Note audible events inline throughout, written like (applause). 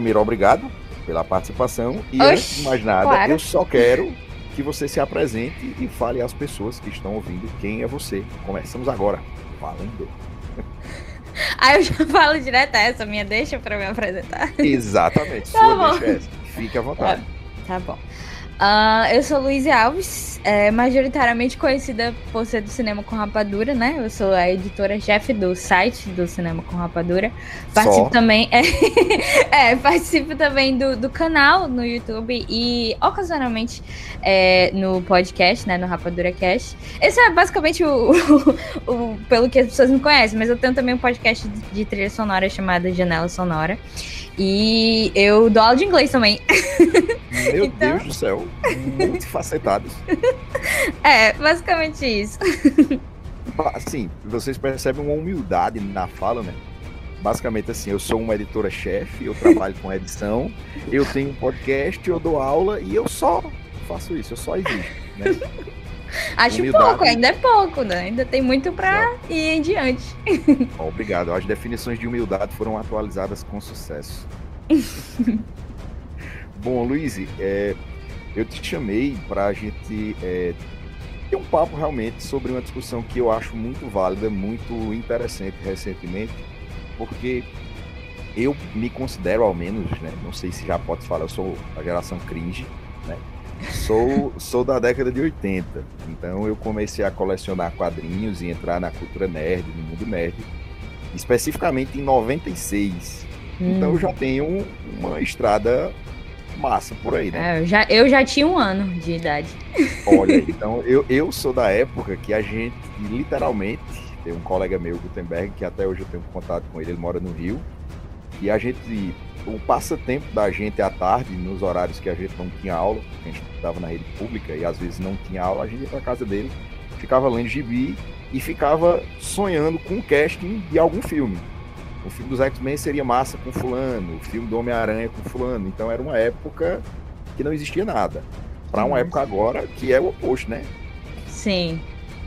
é, primeiro, obrigado pela participação. E Oxi, antes de mais nada, claro. eu só quero que você se apresente e fale às pessoas que estão ouvindo quem é você. Começamos agora. Valendo! (laughs) Aí eu já falo direto essa minha deixa para me apresentar. Exatamente, tá sua bom. deixa essa. Fique à vontade. Tá, tá bom. Uh, eu sou Luiz Alves, é, majoritariamente conhecida por ser do Cinema com Rapadura, né? Eu sou a editora-chefe do site do Cinema com Rapadura. Participo Só. também. (laughs) É, é, participo também do, do canal no YouTube e ocasionalmente é, no podcast, né? No Rapadura Cast. Esse é basicamente o, o, o, pelo que as pessoas me conhecem, mas eu tenho também um podcast de, de trilha sonora chamado Janela Sonora. E eu dou aula de inglês também. Meu (laughs) então... Deus do céu, multifacetados. (laughs) É, basicamente isso. Assim, vocês percebem uma humildade na fala, né? Basicamente assim, eu sou uma editora-chefe, eu trabalho com edição, eu tenho um podcast, eu dou aula e eu só faço isso, eu só existo, né? (laughs) Acho Humildade. pouco, ainda é pouco, né? Ainda tem muito para ir em diante. (laughs) Obrigado. As definições de humildade foram atualizadas com sucesso. Bom, Luiz, é, eu te chamei para a gente é, ter um papo realmente sobre uma discussão que eu acho muito válida, muito interessante recentemente, porque eu me considero, ao menos, né, não sei se já pode falar, eu sou a geração cringe, né? Sou, (laughs) sou da década de 80, então eu comecei a colecionar quadrinhos e entrar na cultura nerd, no mundo nerd, especificamente em 96. Hum. Então eu já tenho uma estrada massa por aí, né? É, eu, já, eu já tinha um ano de idade. Olha, (laughs) então eu, eu sou da época que a gente literalmente tem um colega meu, Gutenberg, que até hoje eu tenho contato com ele, ele mora no Rio, e a gente o passatempo da gente à tarde, nos horários que a gente não tinha aula, a gente estava na rede pública e às vezes não tinha aula, a gente ia para casa dele, ficava lendo gibi e ficava sonhando com o casting de algum filme. O filme dos X-Men seria massa com fulano, o filme do Homem-Aranha com fulano. Então era uma época que não existia nada. Para uma época agora que é o oposto, né? Sim.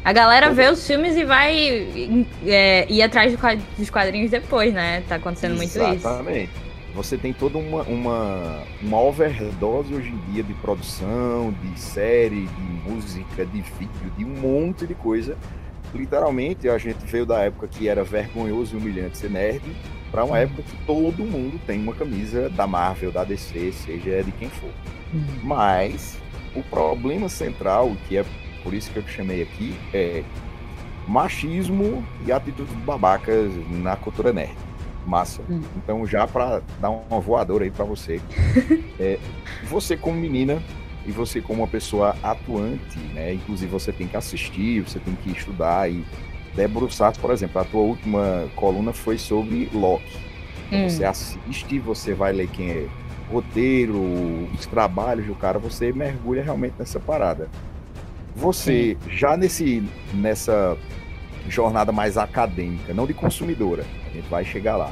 A galera vê os filmes e vai é, ir atrás dos quadrinhos depois, né? Tá acontecendo muito isso. Exatamente você tem toda uma, uma, uma overdose hoje em dia de produção, de série, de música, de vídeo, de um monte de coisa. Literalmente, a gente veio da época que era vergonhoso e humilhante ser nerd, para uma época que todo mundo tem uma camisa da Marvel, da DC, seja de quem for. Uhum. Mas o problema central, que é por isso que eu chamei aqui, é machismo e atitudes babacas na cultura nerd. Massa. Hum. Então, já para dar uma voadora aí para você, (laughs) é, você como menina e você como uma pessoa atuante, né? Inclusive você tem que assistir, você tem que estudar e debruçar, por exemplo, a tua última coluna foi sobre Loki. Então, hum. Você assiste, você vai ler quem é roteiro, os trabalhos do cara, você mergulha realmente nessa parada. Você Sim. já nesse nessa jornada mais acadêmica, não de consumidora, a gente vai chegar lá.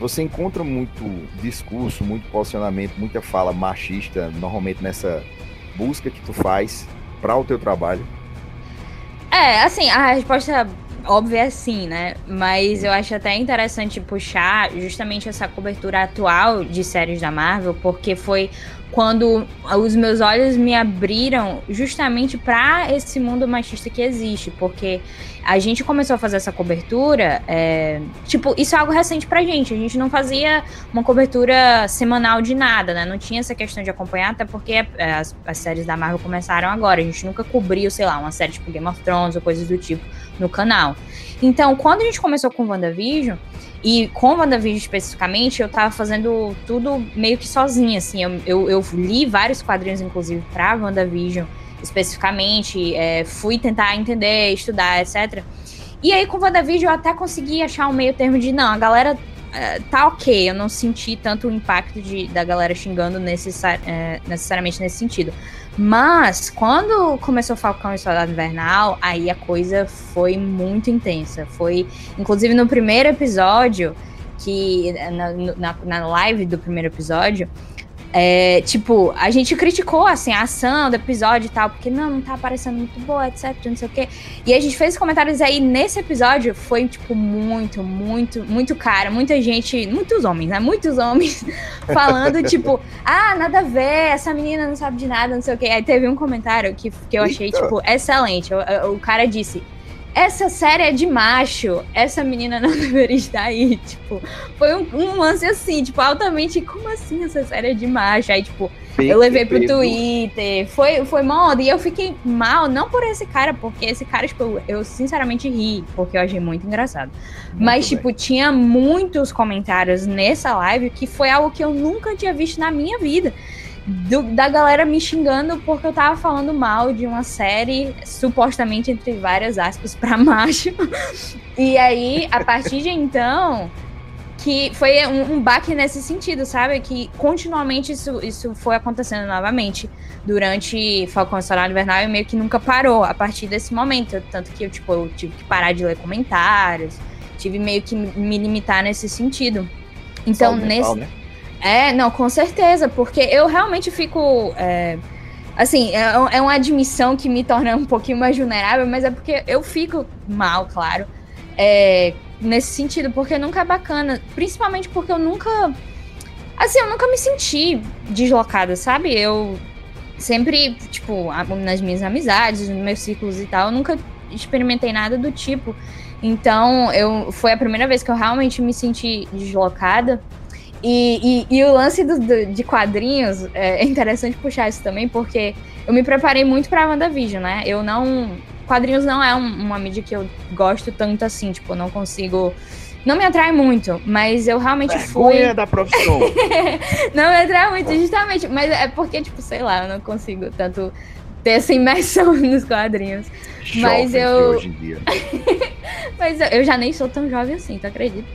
Você encontra muito discurso, muito posicionamento, muita fala machista, normalmente nessa busca que tu faz para o teu trabalho? É, assim, a resposta óbvia é sim, né? Mas eu acho até interessante puxar justamente essa cobertura atual de séries da Marvel, porque foi quando os meus olhos me abriram justamente para esse mundo machista que existe, porque a gente começou a fazer essa cobertura, é, tipo, isso é algo recente pra gente, a gente não fazia uma cobertura semanal de nada, né, não tinha essa questão de acompanhar, até porque é, as, as séries da Marvel começaram agora, a gente nunca cobriu, sei lá, uma série tipo Game of Thrones ou coisas do tipo no canal. Então, quando a gente começou com WandaVision, e com WandaVision especificamente, eu tava fazendo tudo meio que sozinha, assim. Eu, eu, eu li vários quadrinhos, inclusive, pra WandaVision especificamente. É, fui tentar entender, estudar, etc. E aí, com WandaVision, eu até consegui achar um meio termo de, não, a galera é, tá ok, eu não senti tanto o impacto de, da galera xingando é, necessariamente nesse sentido. Mas quando começou Falcão e Soldado Invernal, aí a coisa foi muito intensa. Foi, inclusive, no primeiro episódio, que na, na, na live do primeiro episódio, É, tipo, a gente criticou, assim, a ação do episódio e tal, porque não, não tá parecendo muito boa, etc, não sei o quê. E a gente fez comentários aí nesse episódio, foi, tipo, muito, muito, muito cara, muita gente, muitos homens, né? Muitos homens (laughs) falando, tipo, ah, nada a ver, essa menina não sabe de nada, não sei o quê. Aí teve um comentário que, que eu achei, tipo, excelente. O, o cara disse essa série é de macho, essa menina não (laughs) deveria estar aí, tipo, foi um, um lance assim, tipo, altamente, como assim essa série é de macho? Aí, tipo, eu levei pro Twitter, foi, foi moda, e eu fiquei mal, não por esse cara, porque esse cara, tipo, eu sinceramente ri, porque eu achei muito engraçado. Muito Mas, bem. tipo, tinha muitos comentários nessa live que foi algo que eu nunca tinha visto na minha vida do, da galera me xingando porque eu tava falando mal de uma série, supostamente entre várias aspas, pra (laughs) macho. e aí, a partir de então, que foi um, um baque nesse sentido, sabe? Que continuamente isso, isso foi acontecendo novamente durante Falcão Solar Invernal e meio que nunca parou a partir desse momento. Tanto que eu, tipo, eu tive que parar de ler comentários, tive meio que me limitar nesse sentido. Então, Salve nesse. Mental, né? É, não, com certeza, porque eu realmente fico. É, assim, é, é, uma admissão que me torna um pouquinho mais vulnerável, mas é porque eu fico mal, claro, é, nesse sentido, porque nunca é bacana. Principalmente porque eu nunca. Assim, eu nunca me senti deslocada, sabe? Eu sempre, tipo, nas minhas amizades, nos meus círculos e tal, eu nunca experimentei nada do tipo. Então, eu foi a primeira vez que eu realmente me senti deslocada. E, e, e, o lance do, do, de quadrinhos é interessante puxar isso também, porque eu me preparei muito pra WandaVision, né? Eu não. Quadrinhos não é um, uma mídia que eu gosto tanto assim, tipo, eu não consigo. Não me atrai muito, mas eu realmente Vergonha fui. da profissão. (laughs) não me atrai muito, justamente. Mas é porque, tipo, sei lá, eu não consigo tanto ter essa imersão (laughs) nos quadrinhos. mas eu. Hoje em dia. (laughs) mas eu, eu já nem sou tão jovem assim, tu acredita?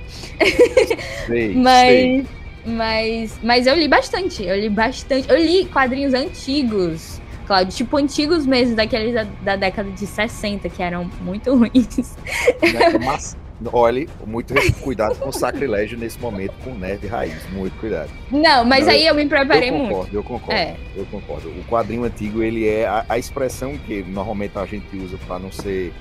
Sei, mas. Sei. Mas, mas eu li bastante, eu li bastante. Eu li quadrinhos antigos, Claudio, tipo antigos mesmo, daqueles da, da década de 60, que eram muito (laughs) ruins. Mas, olhe, muito cuidado com o sacrilégio nesse momento com nerd raiz, muito cuidado. Não, mas Não, aí eu, eu, me preparei eu concordo, muito. Eu concordo, é. eu concordo. O quadrinho antigo, ele é a, a expressão que normalmente a gente usa para não ser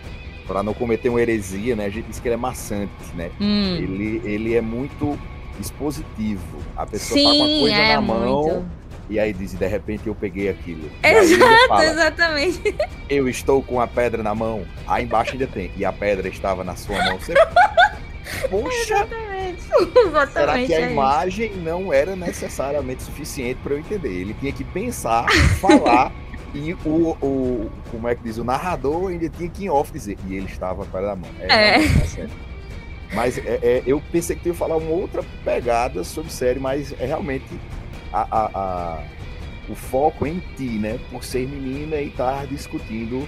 para não cometer uma heresia, né? A gente diz que ele é maçante, né? Hum. Ele, ele é muito expositivo. A pessoa Sim, tá com a coisa é, na mão. Muito. E aí diz, de repente eu peguei aquilo. Exato, fala, exatamente. (laughs) Eu estou com a pedra na mão. Aí embaixo ainda tem. E a pedra estava na sua mão. Você... (laughs) Poxa! Exatamente. (laughs) Exatamente. Será que a é imagem isso. não era necessariamente suficiente para eu entender? Ele tinha que pensar, falar. E o, o, como é que diz, o narrador ainda tinha que em off dizer, e ele estava com a pedra na mão. É. é. Tá mas é, é, eu pensei que eu ia falar uma outra pegada sobre série, mas é realmente a, a, a, o foco em ti, né? Por ser menina e estar discutindo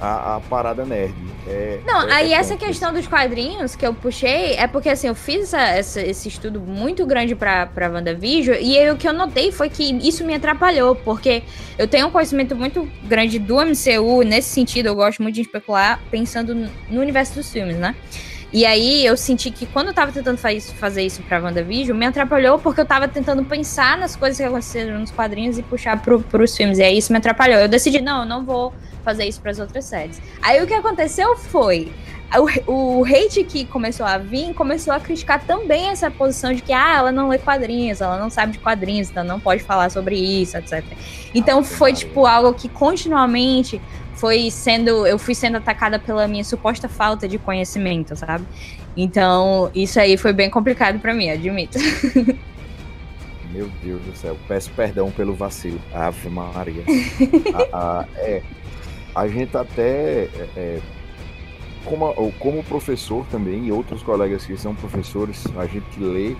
a, parada nerd. É, Não, é, aí essa questão dos quadrinhos que eu puxei é porque assim, eu fiz essa, esse estudo muito grande pra, pra WandaVision e aí, o que eu notei foi que isso me atrapalhou, porque eu tenho um conhecimento muito grande do MCU, nesse sentido, eu gosto muito de especular pensando no universo dos filmes, né? E aí eu senti que quando eu tava tentando faz, fazer isso pra WandaVision, me atrapalhou porque eu tava tentando pensar nas coisas que aconteceram nos quadrinhos e puxar pro, pros filmes. E aí isso me atrapalhou. Eu decidi, não, eu não vou fazer isso para as outras séries. Aí o que aconteceu foi. O, o hate que começou a vir começou a criticar também essa posição de que ah, ela não lê quadrinhos, ela não sabe de quadrinhos, então não pode falar sobre isso, etc. Então foi tipo algo que continuamente foi sendo. Eu fui sendo atacada pela minha suposta falta de conhecimento, sabe? Então, isso aí foi bem complicado para mim, admito. (laughs) Meu Deus do céu, peço perdão pelo vacilo. Ave Maria. a, (laughs) a, é, a gente até. É, é como, como professor também, e outros colegas que são professores, a gente lê,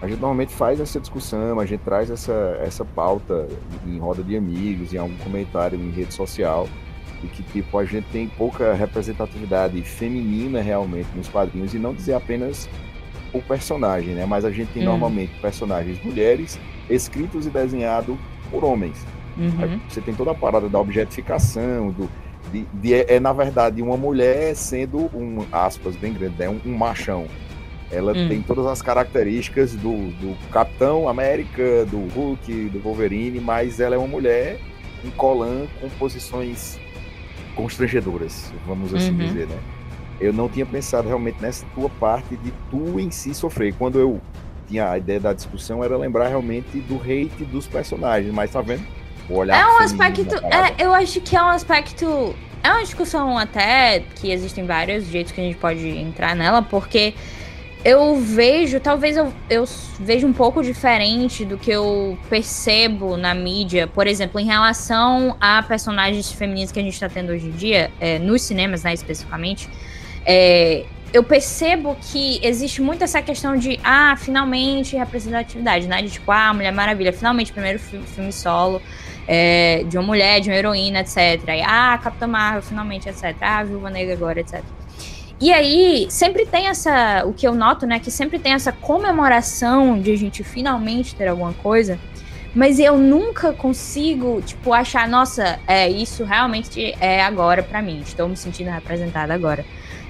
a gente normalmente faz essa discussão, a gente traz essa, essa pauta em roda de amigos, em algum comentário em rede social e que tipo a gente tem pouca representatividade feminina realmente nos quadrinhos e não dizer apenas o personagem, né? Mas a gente tem hum. normalmente personagens mulheres escritos e desenhados por homens. Uhum. Você tem toda a parada da objetificação, do, de, de, é, é, na verdade uma mulher sendo um aspas bem grande, é um, um machão. Ela hum. tem todas as características do, do Capitão América, do Hulk, do Wolverine, mas ela é uma mulher um colã com posições constrangedoras, vamos assim uhum. dizer, né? Eu não tinha pensado realmente nessa tua parte de tu em si sofrer. Quando eu tinha a ideia da discussão era lembrar realmente do hate dos personagens, mas tá vendo? O olhar é um aspecto, é, eu acho que é um aspecto, é uma discussão até que existem vários jeitos que a gente pode entrar nela, porque eu vejo, talvez eu, eu vejo um pouco diferente do que eu percebo na mídia, por exemplo, em relação a personagens femininos que a gente está tendo hoje em dia, é, nos cinemas, né, especificamente. É, eu percebo que existe muito essa questão de, ah, finalmente representatividade, né? De tipo, ah, Mulher Maravilha, finalmente primeiro filme solo é, de uma mulher, de uma heroína, etc. E, ah, Capitã Marvel, finalmente, etc. Ah, Viúva Negra agora, etc. E aí, sempre tem essa. O que eu noto, né? Que sempre tem essa comemoração de a gente finalmente ter alguma coisa. Mas eu nunca consigo, tipo, achar, nossa, é, isso realmente é agora para mim. Estou me sentindo representada agora.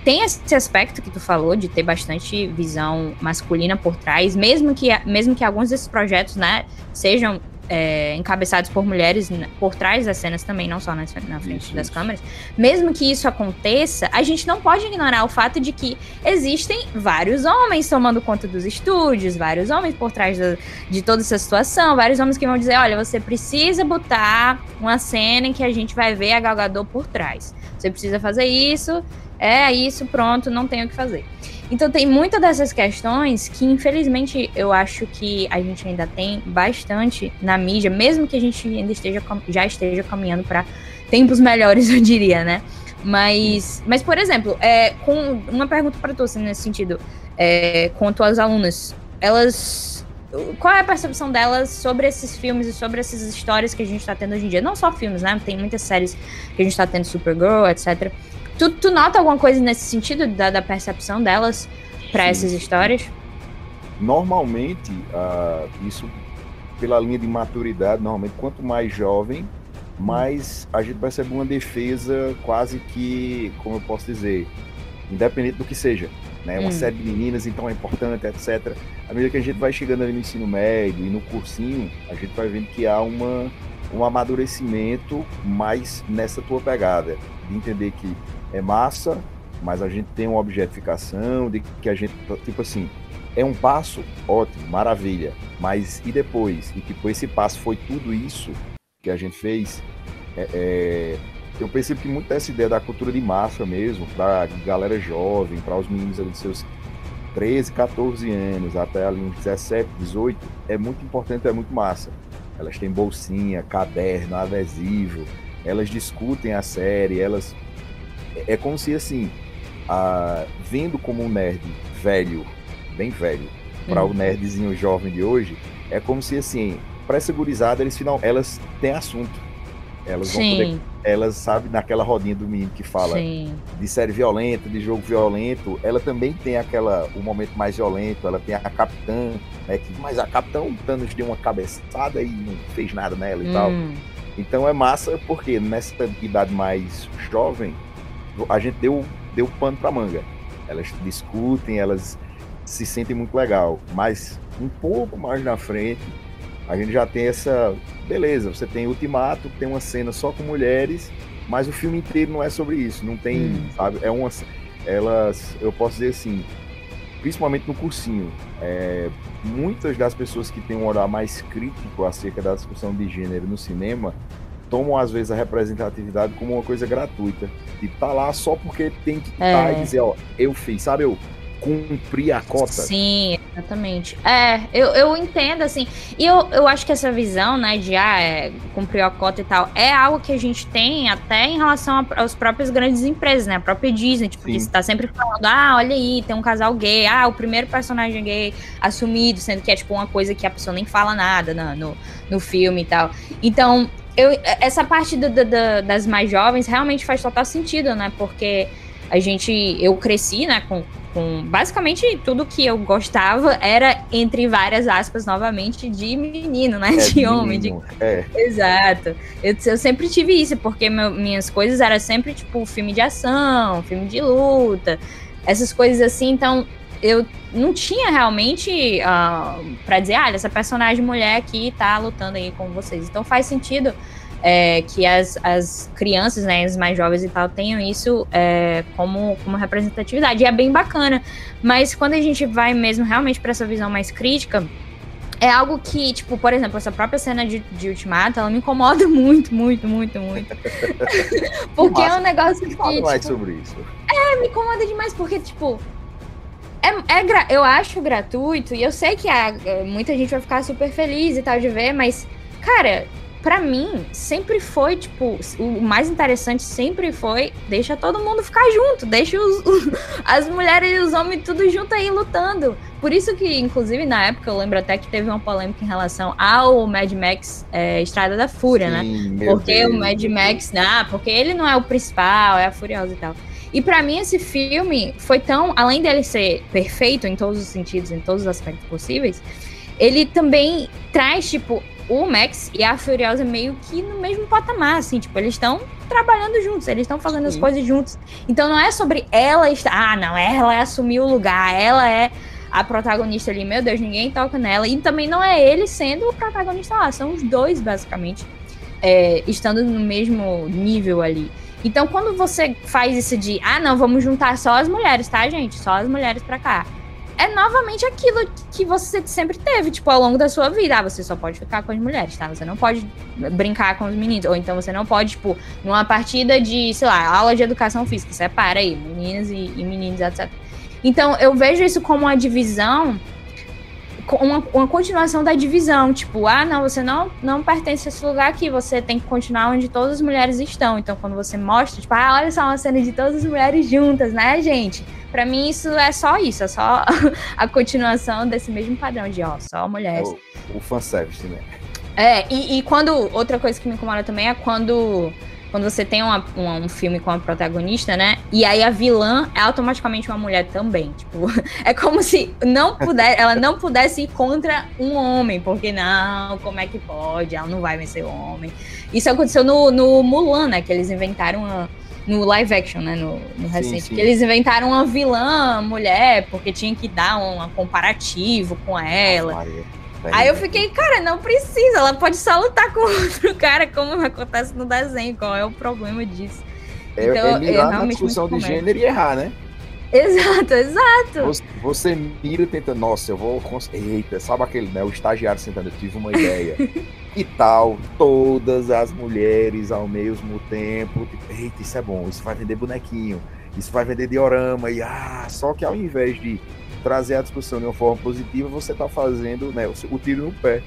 Tem esse aspecto que tu falou de ter bastante visão masculina por trás, mesmo que, mesmo que alguns desses projetos, né, sejam é, encabeçados por mulheres por trás das cenas também, não só na, na frente isso, das isso. câmeras. Mesmo que isso aconteça, a gente não pode ignorar o fato de que existem vários homens tomando conta dos estúdios, vários homens por trás da, de toda essa situação, vários homens que vão dizer: olha, você precisa botar uma cena em que a gente vai ver a Galgador por trás. Você precisa fazer isso, é isso, pronto, não tem o que fazer. Então tem muitas dessas questões que, infelizmente, eu acho que a gente ainda tem bastante na mídia, mesmo que a gente ainda esteja já esteja caminhando para tempos melhores, (laughs) eu diria, né? Mas, mas por exemplo, é, com uma pergunta para assim, nesse sentido, é, com tuas alunas, elas qual é a percepção delas sobre esses filmes e sobre essas histórias que a gente está tendo hoje em dia? Não só filmes, né? Tem muitas séries que a gente está tendo, Supergirl, etc. Tu, tu nota alguma coisa nesse sentido da, da percepção delas para essas histórias? Normalmente, uh, isso pela linha de maturidade, normalmente quanto mais jovem, mais a gente percebe uma defesa quase que, como eu posso dizer, independente do que seja. Né? Uma hum. série de meninas, então é importante, etc. À medida que a gente vai chegando ali no ensino médio e no cursinho, a gente vai vendo que há uma, um amadurecimento mais nessa tua pegada, de entender que é massa, mas a gente tem uma objetificação de que a gente, tipo assim, é um passo, ótimo, maravilha, mas e depois? E tipo, esse passo foi tudo isso que a gente fez. É, é, eu percebo que muito dessa ideia da cultura de massa mesmo, para galera jovem, para os meninos ali de seus 13, 14 anos, até ali uns 17, 18, é muito importante, é muito massa. Elas têm bolsinha, caderno, adesivo, elas discutem a série, elas é como se assim, a, vendo como um nerd velho, bem velho, para o uhum. nerdzinho jovem de hoje, é como se assim, para essa gurizada, eles final, elas têm assunto. Elas Sim. vão poder, elas sabem naquela rodinha do menino que fala Sim. de série violenta, de jogo violento, ela também tem aquela o momento mais violento, ela tem a capitã, né, que, mas a capitã o Thanos deu uma cabeçada e não fez nada nela e hum. tal. Então é massa porque nessa idade mais jovem, a gente deu, deu pano pra manga. Elas discutem, elas se sentem muito legal. Mas um pouco mais na frente, a gente já tem essa. Beleza, você tem Ultimato, tem uma cena só com mulheres, mas o filme inteiro não é sobre isso. Não tem, hum. sabe? É uma. Elas, eu posso dizer assim, principalmente no cursinho, é, muitas das pessoas que têm um olhar mais crítico acerca da discussão de gênero no cinema tomam às vezes a representatividade como uma coisa gratuita. E tá lá só porque tem que tá é. e dizer, ó, eu fiz, sabe? Eu cumpri a cota. Sim, exatamente. É, eu, eu entendo, assim. E eu, eu acho que essa visão, né, de ah, é, cumprir a cota e tal, é algo que a gente tem até em relação aos próprias grandes empresas, né? A própria Disney, tipo, Sim. que está sempre falando, ah, olha aí, tem um casal gay, ah, o primeiro personagem gay assumido, sendo que é tipo uma coisa que a pessoa nem fala nada no, no, no filme e tal. Então, eu, essa parte do, do, das mais jovens realmente faz total sentido, né? Porque a gente, eu cresci, né, com, com basicamente tudo que eu gostava era entre várias aspas novamente de menino, né, é, de homem, de... É. exato. Eu, eu sempre tive isso porque meu, minhas coisas eram sempre tipo filme de ação, filme de luta, essas coisas assim. Então eu não tinha realmente uh, para dizer, ah, essa personagem mulher aqui tá lutando aí com vocês. Então faz sentido é, que as, as crianças, né, as mais jovens e tal, tenham isso é, como, como representatividade. E é bem bacana. Mas quando a gente vai mesmo realmente para essa visão mais crítica, é algo que, tipo, por exemplo, essa própria cena de, de Ultimato, ela me incomoda (laughs) muito, muito, muito, muito. (laughs) porque é um negócio que. Fala mais tipo, sobre isso. É, me incomoda demais, porque, tipo. É, é gra... Eu acho gratuito e eu sei que a, muita gente vai ficar super feliz e tal de ver, mas, cara, para mim, sempre foi, tipo, o mais interessante sempre foi deixa todo mundo ficar junto, deixa os, os, (laughs) as mulheres e os homens tudo junto aí lutando. Por isso que, inclusive, na época, eu lembro até que teve uma polêmica em relação ao Mad Max é, Estrada da Fúria, né? Sim, né? Porque Deus, o Mad Max, ah, porque ele não é o principal, é a Furiosa e tal. E para mim esse filme foi tão, além dele ser perfeito em todos os sentidos, em todos os aspectos possíveis, ele também traz tipo o Max e a Furiosa meio que no mesmo patamar, assim, tipo, eles estão trabalhando juntos, eles estão fazendo Sim. as coisas juntos. Então não é sobre ela estar, ah, não, ela é assumir o lugar, ela é a protagonista ali, meu Deus, ninguém toca nela. E também não é ele sendo o protagonista lá, são os dois, basicamente, é, estando no mesmo nível ali. Então, quando você faz isso de, ah, não, vamos juntar só as mulheres, tá, gente? Só as mulheres pra cá é novamente aquilo que você sempre teve, tipo, ao longo da sua vida. Ah, você só pode ficar com as mulheres, tá? Você não pode brincar com os meninos. Ou então você não pode, tipo, numa partida de, sei lá, aula de educação física, separa aí, meninas e, e meninos, etc. Então, eu vejo isso como uma divisão, uma, uma continuação da divisão. Tipo, ah, não, você não, não pertence a esse lugar aqui, você tem que continuar onde todas as mulheres estão. Então, quando você mostra, tipo, ah, olha só uma cena de todas as mulheres juntas, né, gente? Para mim, isso é só isso, é só (laughs) a continuação desse mesmo padrão de, ó, só mulheres. O, o fanservice, né? É, e, e, quando. Outra coisa que me incomoda também é quando. Quando você tem uma, uma, um filme com a protagonista, né? E aí a vilã é automaticamente uma mulher também. Tipo, (laughs) é como se não puder, ela não pudesse ir contra um homem. Porque não, como é que pode? Ela não vai vencer o homem. Isso aconteceu no, no Mulan, né? Que eles inventaram uma no live action, né? No, no recente. Sim, sim. Que eles inventaram uma vilã mulher, porque tinha que dar um comparativo com ela. Aí eu fiquei, cara, não precisa, ela pode só lutar com (laughs) outro cara, como acontece no desenho. Qual é o problema disso? É, então, é mirar na discussão de gênero e errar, né? Exato, exato. Você, você mira e tenta, nossa, eu vou. Eita, sabe aquele, né? O estagiário sentando, eu tive uma ideia. (laughs) e tal, todas as mulheres ao mesmo tempo. Tipo, eita, isso é bom, isso vai vender bonequinho, isso vai vender diorama. E ah, só que ao invés de trazer a discussão de uma forma positiva, você está fazendo né, o, tiro no pé.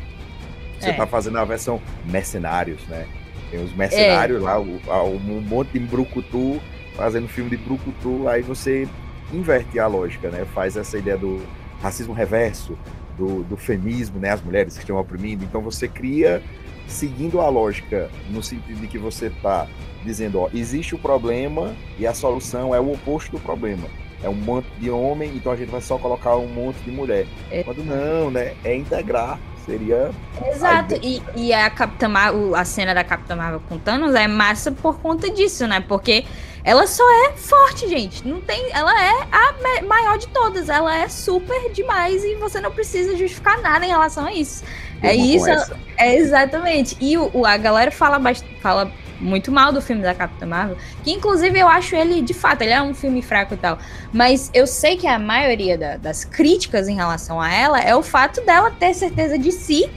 Você está é. fazendo a versão mercenários, né? Tem os mercenários é. lá, o, um monte de brucutu, fazendo filme de brucutu, aí você inverte a lógica, né? Faz essa ideia do racismo reverso, do, do feminismo, né? As mulheres que estão oprimindo. Então você cria, seguindo a lógica, no sentido de que você está dizendo, ó, existe o problema e a solução é o oposto do problema. É um monte de homem, então a gente vai só colocar um monte de mulher. É. Quando não, né? É integrar seria. Exato, e, e a Capitã Marvel, a cena da Capitã Marvel com Thanos é massa por conta disso, né? Porque ela só é forte, gente. Não tem, ela é a maior de todas. Ela é super demais e você não precisa justificar nada em relação a isso. é isso, é exatamente. E o, a galera fala, fala muito mal do filme da Capitã Marvel, que inclusive eu acho ele, de fato, ele é um filme fraco e tal. Mas eu sei que a maioria da, das críticas em relação a ela é o fato dela ter certeza de si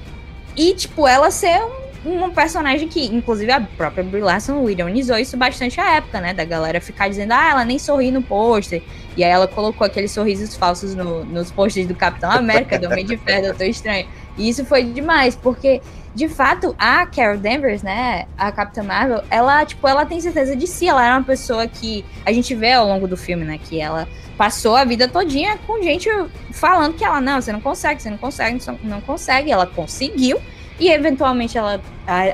e, tipo, ela ser um um personagem que, inclusive, a própria Brie Larson ironizou isso bastante à época, né? Da galera ficar dizendo, ah, ela nem sorri no pôster. E aí ela colocou aqueles sorrisos falsos no, nos posters do Capitão (laughs) América, do Homem de Ferro, Doutor Estranho. E isso foi demais, porque, de fato, a Carol Danvers, né, a Capitã Marvel, ela, tipo, ela tem certeza de si. Ela é uma pessoa que a gente vê ao longo do filme, né, que ela passou a vida todinha com gente falando que ela, não, você não consegue, você não consegue, não consegue. Ela conseguiu e eventualmente ela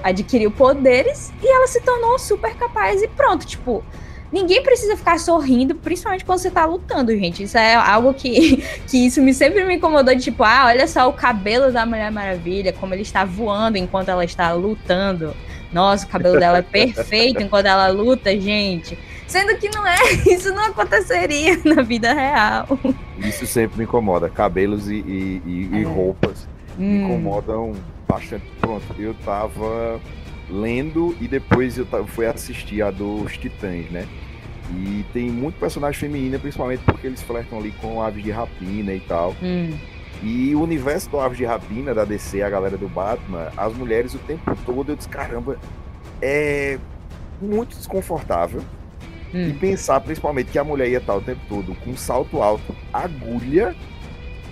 adquiriu poderes e ela se tornou super capaz e pronto, tipo, ninguém precisa ficar sorrindo, principalmente quando você tá lutando, gente. Isso é algo que, (laughs) que isso me sempre me incomodou de tipo, ah, olha só o cabelo da Mulher Maravilha, como ele está voando enquanto ela está lutando. Nossa, o cabelo dela é (laughs) perfeito enquanto ela luta, gente. Sendo que não é, (laughs) isso não aconteceria na vida real. Isso sempre me incomoda. Cabelos e, e, e, é. e roupas hum. me incomodam bastante. Pronto, eu tava lendo e depois eu fui assistir a dos Titãs, né? E tem muito personagem feminina, principalmente porque eles flertam ali com aves de rapina e tal. Hum. E o universo do Aves de Rapina, da DC, a galera do Batman, as mulheres o tempo todo, eu disse, caramba, é muito desconfortável. Hum. E pensar principalmente que a mulher ia estar o tempo todo com salto alto, agulha,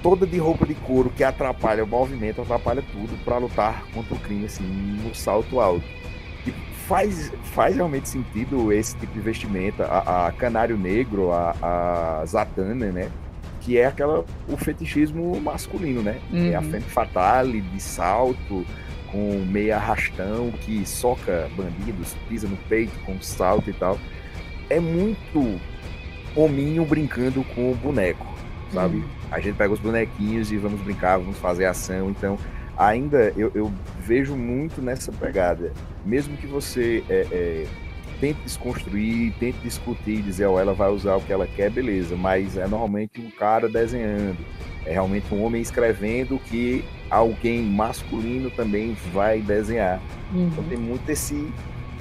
toda de roupa de couro que atrapalha o movimento, atrapalha tudo para lutar contra o crime, assim, no salto alto. E faz, faz realmente sentido esse tipo de vestimenta. A, a Canário Negro, a, a Zatanna, né? Que é aquela, o fetichismo masculino, né? Uhum. É a uhum. femme fatale de salto, com meia arrastão, que soca bandidos, pisa no peito com salto e tal. É muito hominho brincando com o boneco, sabe? Uhum. A gente pega os bonequinhos e vamos brincar, vamos fazer ação. Então, ainda eu, eu vejo muito nessa pegada. Mesmo que você é, é, tente desconstruir, tente discutir, dizer, oh, ela vai usar o que ela quer, beleza. Mas é normalmente um cara desenhando. É realmente um homem escrevendo que alguém masculino também vai desenhar. Uhum. Então tem muito esse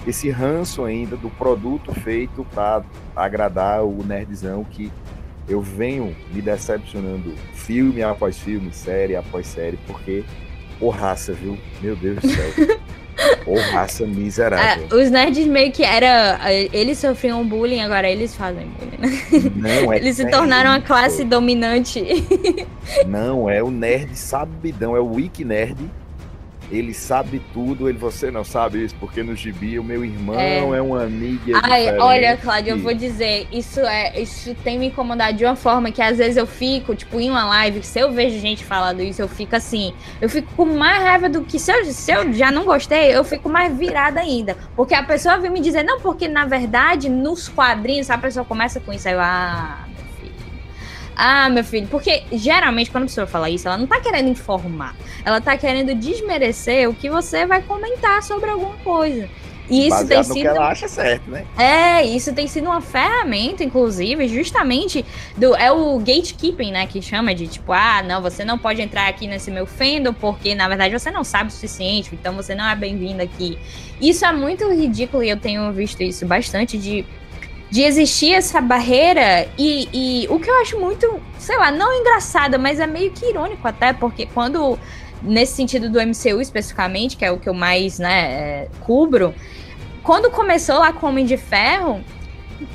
esse ranço ainda do produto feito para agradar o nerdzão que eu venho me decepcionando filme após filme, série após série, porque Ô raça, viu? Meu Deus do céu. (laughs) Ô raça miserável. É, os nerds meio que era. Eles sofriam bullying, agora eles fazem bullying, né? Não, é (laughs) Eles se tornaram a classe dominante. Não, é o nerd sabidão, é o wiki nerd ele sabe tudo, ele você não sabe isso, porque no gibi o meu irmão é, é um amigo. É Ai, olha, Cláudia, eu vou dizer, isso é, isso tem me incomodado de uma forma que às vezes eu fico, tipo, em uma live, se eu vejo gente falando isso, eu fico assim, eu fico com mais raiva do que se eu, se eu já não gostei, eu fico mais virada ainda. Porque a pessoa vem me dizer, não, porque na verdade, nos quadrinhos, a pessoa começa com isso, aí eu, ah, ah, meu filho, porque geralmente quando a pessoa fala isso, ela não tá querendo informar. Ela tá querendo desmerecer o que você vai comentar sobre alguma coisa. E isso Baseado tem sido. ela acha certo, né? É, isso tem sido uma ferramenta, inclusive, justamente do. É o gatekeeping, né? Que chama de tipo, ah, não, você não pode entrar aqui nesse meu fandom, porque na verdade você não sabe o suficiente, então você não é bem-vindo aqui. Isso é muito ridículo e eu tenho visto isso bastante de de existir essa barreira e, e, o que eu acho muito, sei lá, não engraçado, mas é meio que irônico até, porque quando, nesse sentido do MCU especificamente, que é o que eu mais, né, é, cubro, quando começou lá com o Homem de Ferro,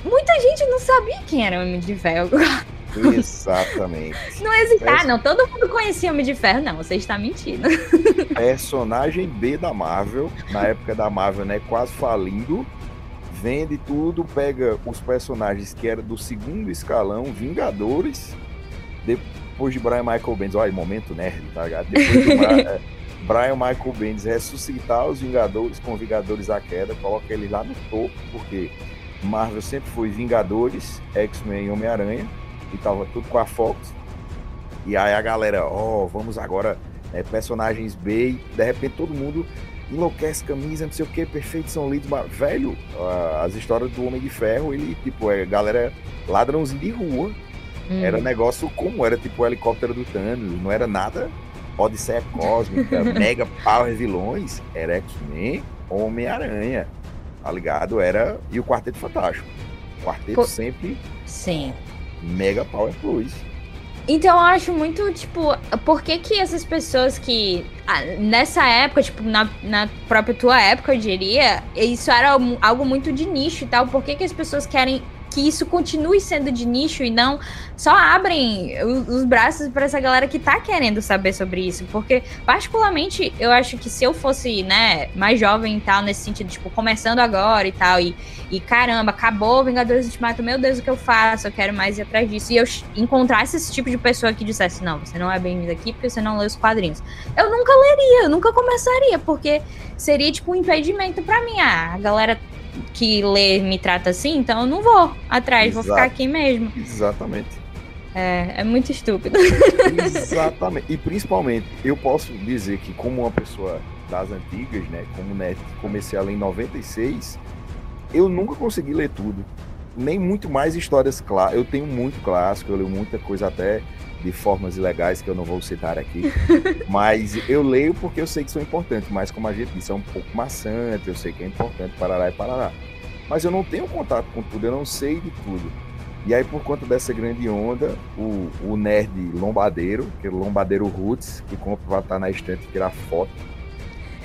muita gente não sabia quem era o Homem de Ferro. (laughs) Exatamente. Não ah, não, todo mundo conhecia o Homem de Ferro, não, você está mentindo. Personagem B da Marvel, na época da Marvel, né, quase falindo, vende tudo, pega os personagens que eram do segundo escalão, Vingadores, depois de Brian Michael Bendis, olha, momento nerd, tá ligado? Depois de (laughs) é, Brian Michael Bendis ressuscitar os Vingadores com Vingadores à queda, coloca ele lá no topo, porque Marvel sempre foi Vingadores, X-Men e Homem-Aranha, e tava tudo com a Fox. E aí a galera, ó, oh, vamos agora, é, personagens B, e de repente todo mundo enlouquece camisa, não sei o que, perfeito são lidos, mas, velho, as histórias do Homem de Ferro, ele, tipo, é galera ladrãozinho de rua. Hum. Era negócio como era, tipo, o helicóptero do Thanos, não era nada Odisseia Cósmica, (laughs) Mega Power vilões, era X-Men, Homem-Aranha, tá ligado? Era, e o Quarteto Fantástico. Quarteto Pô, sempre... Sim. Mega Power Plus. Então eu acho muito, tipo, por que que essas pessoas que. Ah, nessa época, tipo, na, na própria tua época, eu diria, isso era algo muito de nicho e tal. Por que que as pessoas querem que isso continue sendo de nicho e não só abrem os braços para essa galera que tá querendo saber sobre isso. Porque, particularmente, eu acho que se eu fosse, né, mais jovem e tal, nesse sentido, tipo, começando agora e tal, e, e caramba, acabou Vingadores Ultimato, meu Deus, o que eu faço? Eu quero mais ir atrás disso. E eu encontrasse esse tipo de pessoa que dissesse, não, você não é bem-vindo aqui porque você não lê os quadrinhos. Eu nunca leria, eu nunca começaria, porque seria, tipo, um impedimento para mim. Ah, a galera que lê me trata assim, então eu não vou atrás, Exato. vou ficar aqui mesmo. Exatamente. É, é muito estúpido. Exatamente. E principalmente, eu posso dizer que como uma pessoa das antigas, né, como net, comecei a ler em 96, eu nunca consegui ler tudo. nem muito mais histórias clássicas. Eu tenho muito clássico, eu leio muita coisa até de formas ilegais que eu não vou citar aqui. (laughs) mas eu leio porque eu sei que são importantes, mas como a gente disse, é um pouco maçante, eu sei que é importante, parará e parará. Mas eu não tenho contato com tudo, eu não sei de tudo. E aí, por conta dessa grande onda, o, o nerd lombadeiro, que é o lombadeiro Roots, que compra pra estar na estante tirar foto,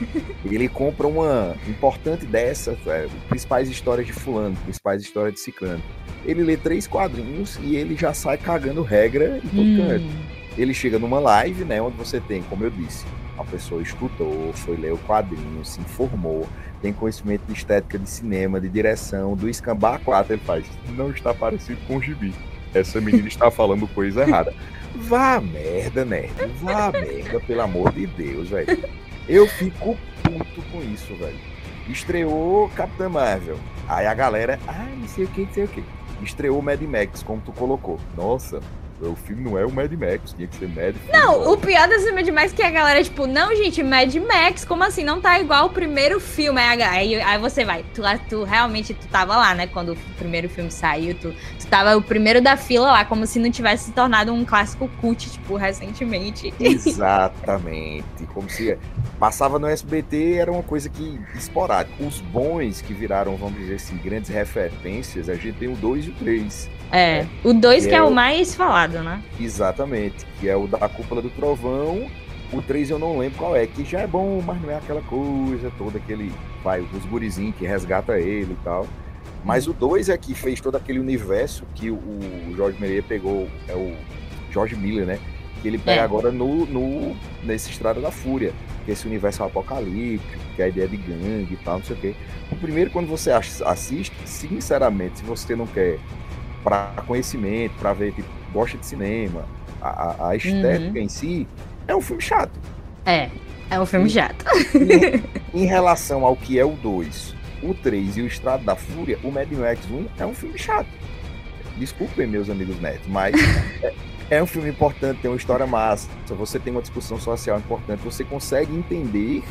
(laughs) ele compra uma importante dessa, é, principais histórias de fulano, principais histórias de ciclano. Ele lê três quadrinhos e ele já sai cagando regra todo hum. canto. Ele chega numa live, né, onde você tem, como eu disse, a pessoa escutou, foi ler o quadrinho, se informou, tem conhecimento de estética de cinema, de direção, do escambar 4, ele faz, não está parecido com o gibi. Essa menina está falando coisa errada. (laughs) Vá merda, né? Vá merda, pelo amor de Deus, velho. Eu fico puto com isso, velho. Estreou Capitã Marvel. Aí a galera, ah, não sei o que, não sei o que. Estreou Mad Max, como tu colocou. Nossa, o filme não é o Mad Max, tinha que ser Mad Não, o pior desse Mad Max é que a galera, tipo, não, gente, Mad Max, como assim? Não tá igual o primeiro filme. Aí, aí você vai, tu, tu realmente tu tava lá, né? Quando o primeiro filme saiu, tu, tu tava o primeiro da fila lá, como se não tivesse se tornado um clássico cult, tipo, recentemente. (laughs) Exatamente. Como se passava no SBT, era uma coisa que esporádica. Os bons que viraram, vamos dizer assim, grandes referências, a gente tem o 2 e o 3. É, né? o 2 que, que é, é, o mais falado, né? Exatamente, que é o da Cúpula do Trovão. O 3 eu não lembro qual é, que já é bom, mas não é aquela coisa toda, aquele. Vai, os gurizinhos que resgata ele e tal. Mas o 2 é que fez todo aquele universo que o, o Jorge Miller pegou, é o George Miller, né? Que ele pega é. agora no, no, nesse Estrada da Fúria, que é esse universo apocalíptico, que é a ideia de gangue e tal, não sei o quê. O primeiro, quando você assiste, sinceramente, se você não quer para conhecimento, para ver que tipo, gosta de cinema, a, a estética uhum. em si, é um filme chato. É, é um filme chato. Em, em relação ao que é o 2, o 3 e o Estrado da Fúria, o Mad Max 1 é um filme chato. Desculpem, meus amigos netos, mas (laughs) é, é, um filme importante, tem uma história massa, você tem uma discussão social importante, você consegue entender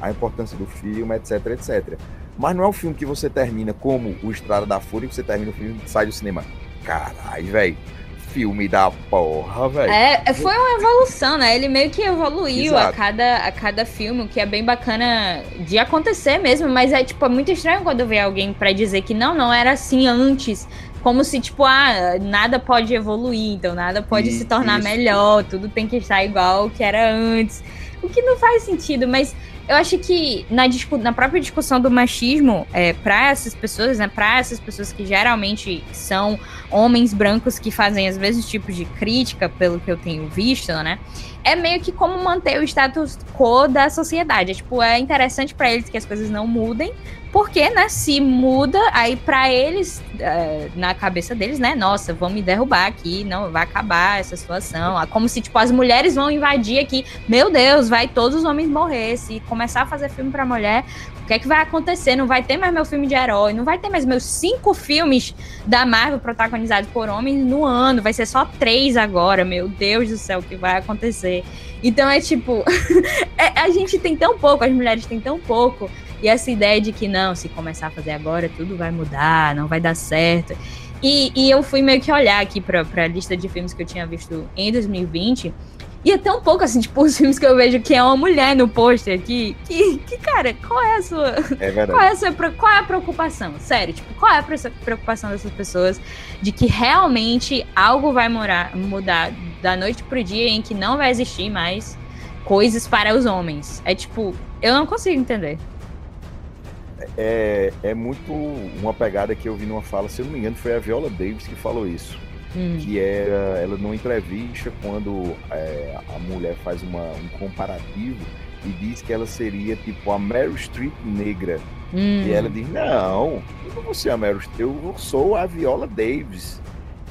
a importância do filme, etc, etc. Mas não é um filme que você termina como o Estrada da Fúria, que você termina o filme e sai do cinema. Caralho, velho. Filme da porra, velho. É, foi uma evolução, né? Ele meio que evoluiu a cada, a cada filme, o que é bem bacana de acontecer mesmo, mas é tipo é muito estranho quando vê alguém para dizer que não, não era assim antes. Como se, tipo, ah, nada pode evoluir, então nada pode isso, se tornar isso. melhor, tudo tem que estar igual ao que era antes. O que não faz sentido, mas eu acho que na, na própria discussão do machismo, é, para essas pessoas, né, para essas pessoas que geralmente são homens brancos que fazem às vezes tipos de crítica, pelo que eu tenho visto, né, é meio que como manter o status quo da sociedade. É, tipo, é interessante para eles que as coisas não mudem, porque, né, se muda, aí para eles, é, na cabeça deles, né, nossa, vão me derrubar aqui, não, vai acabar essa situação. É como se, tipo, as mulheres vão invadir aqui, meu Deus, vai todos os homens morrer. Se começar a fazer filme pra mulher, o que é que vai acontecer? Não vai ter mais meu filme de herói, não vai ter mais meus cinco filmes da Marvel protagonizados por homens no ano, vai ser só três agora, meu Deus do céu, o que vai acontecer? Então é tipo, (laughs) é, a gente tem tão pouco, as mulheres têm tão pouco, e essa ideia de que não, se começar a fazer agora, tudo vai mudar, não vai dar certo. E, e eu fui meio que olhar aqui para a lista de filmes que eu tinha visto em 2020. E é tão pouco, assim, (laughs) tipo, os filmes que eu vejo que é uma mulher no pôster aqui. Que, que, cara, qual é a sua. É verdade. Qual é a, sua, qual é a preocupação? Sério, tipo, qual é a preocupação dessas pessoas de que realmente algo vai morar, mudar da noite pro dia em que não vai existir mais coisas para os homens? É tipo, eu não consigo entender é, é muito uma pegada que eu vi numa fala, se eu não me engano, foi a Viola Davis que falou isso. Hum. Que era ela numa entrevista, quando é, a mulher faz uma, um comparativo e diz que ela seria tipo a Meryl Streep negra. Hum. E ela diz: Não, eu não vou ser a Meryl Streep, eu sou a Viola Davis.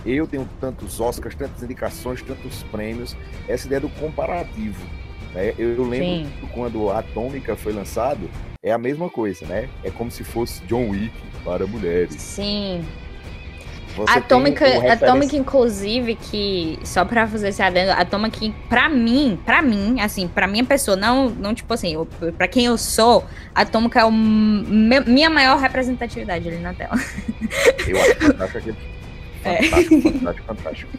Eu tenho tantos Oscars, tantas indicações, tantos prêmios. Essa ideia do comparativo. Né? Eu, eu lembro Sim. quando a Atômica foi lançado, é a mesma coisa, né? É como se fosse John Wick para mulheres. Sim. Você Atômica, Atômica, inclusive, que, só pra fazer esse adendo, Atômica, pra mim, pra mim, assim, pra minha pessoa, não, não tipo assim, eu, pra quem eu sou, Atômica é o, me, minha maior representatividade ali na tela. Eu acho fantástico aquele é. fantástico, fantástico.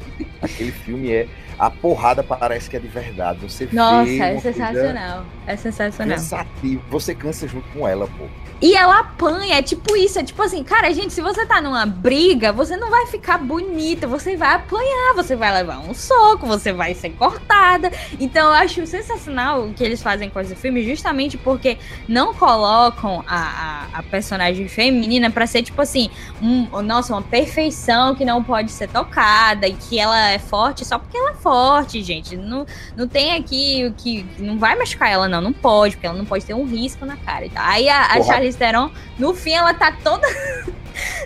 Aquele filme é. A porrada parece que é de verdade. Você Nossa, é sensacional. É sensacional. Cansativo. Você cansa junto com ela, pô. E ela apanha, é tipo isso, é tipo assim, cara, gente, se você tá numa briga, você não vai ficar bonita, você vai apanhar, você vai levar um soco, você vai ser cortada. Então eu acho sensacional o que eles fazem com esse filme, justamente porque não colocam a, a, a personagem feminina para ser, tipo assim, um, nossa, uma perfeição que não pode ser tocada e que ela é forte só porque ela é forte, gente. Não, não tem aqui o que. Não vai machucar ela, não, não pode, porque ela não pode ter um risco na cara. Aí a, a Charlize Theron, no fim ela tá toda.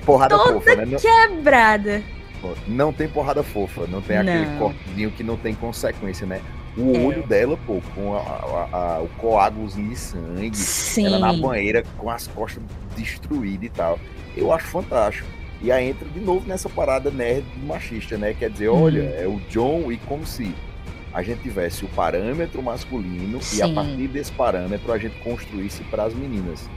Porrada toda fofa, né? quebrada. Não tem porrada fofa, não tem não. aquele cortezinho que não tem consequência, né? O é. olho dela, pô, com a, a, a, o coágulozinho de sangue, Sim. ela na banheira com as costas destruídas e tal. Eu acho fantástico. E aí entra de novo nessa parada nerd machista, né? Quer dizer, hum. olha, é o John e como se a gente tivesse o parâmetro masculino Sim. e a partir desse parâmetro a gente construísse para as meninas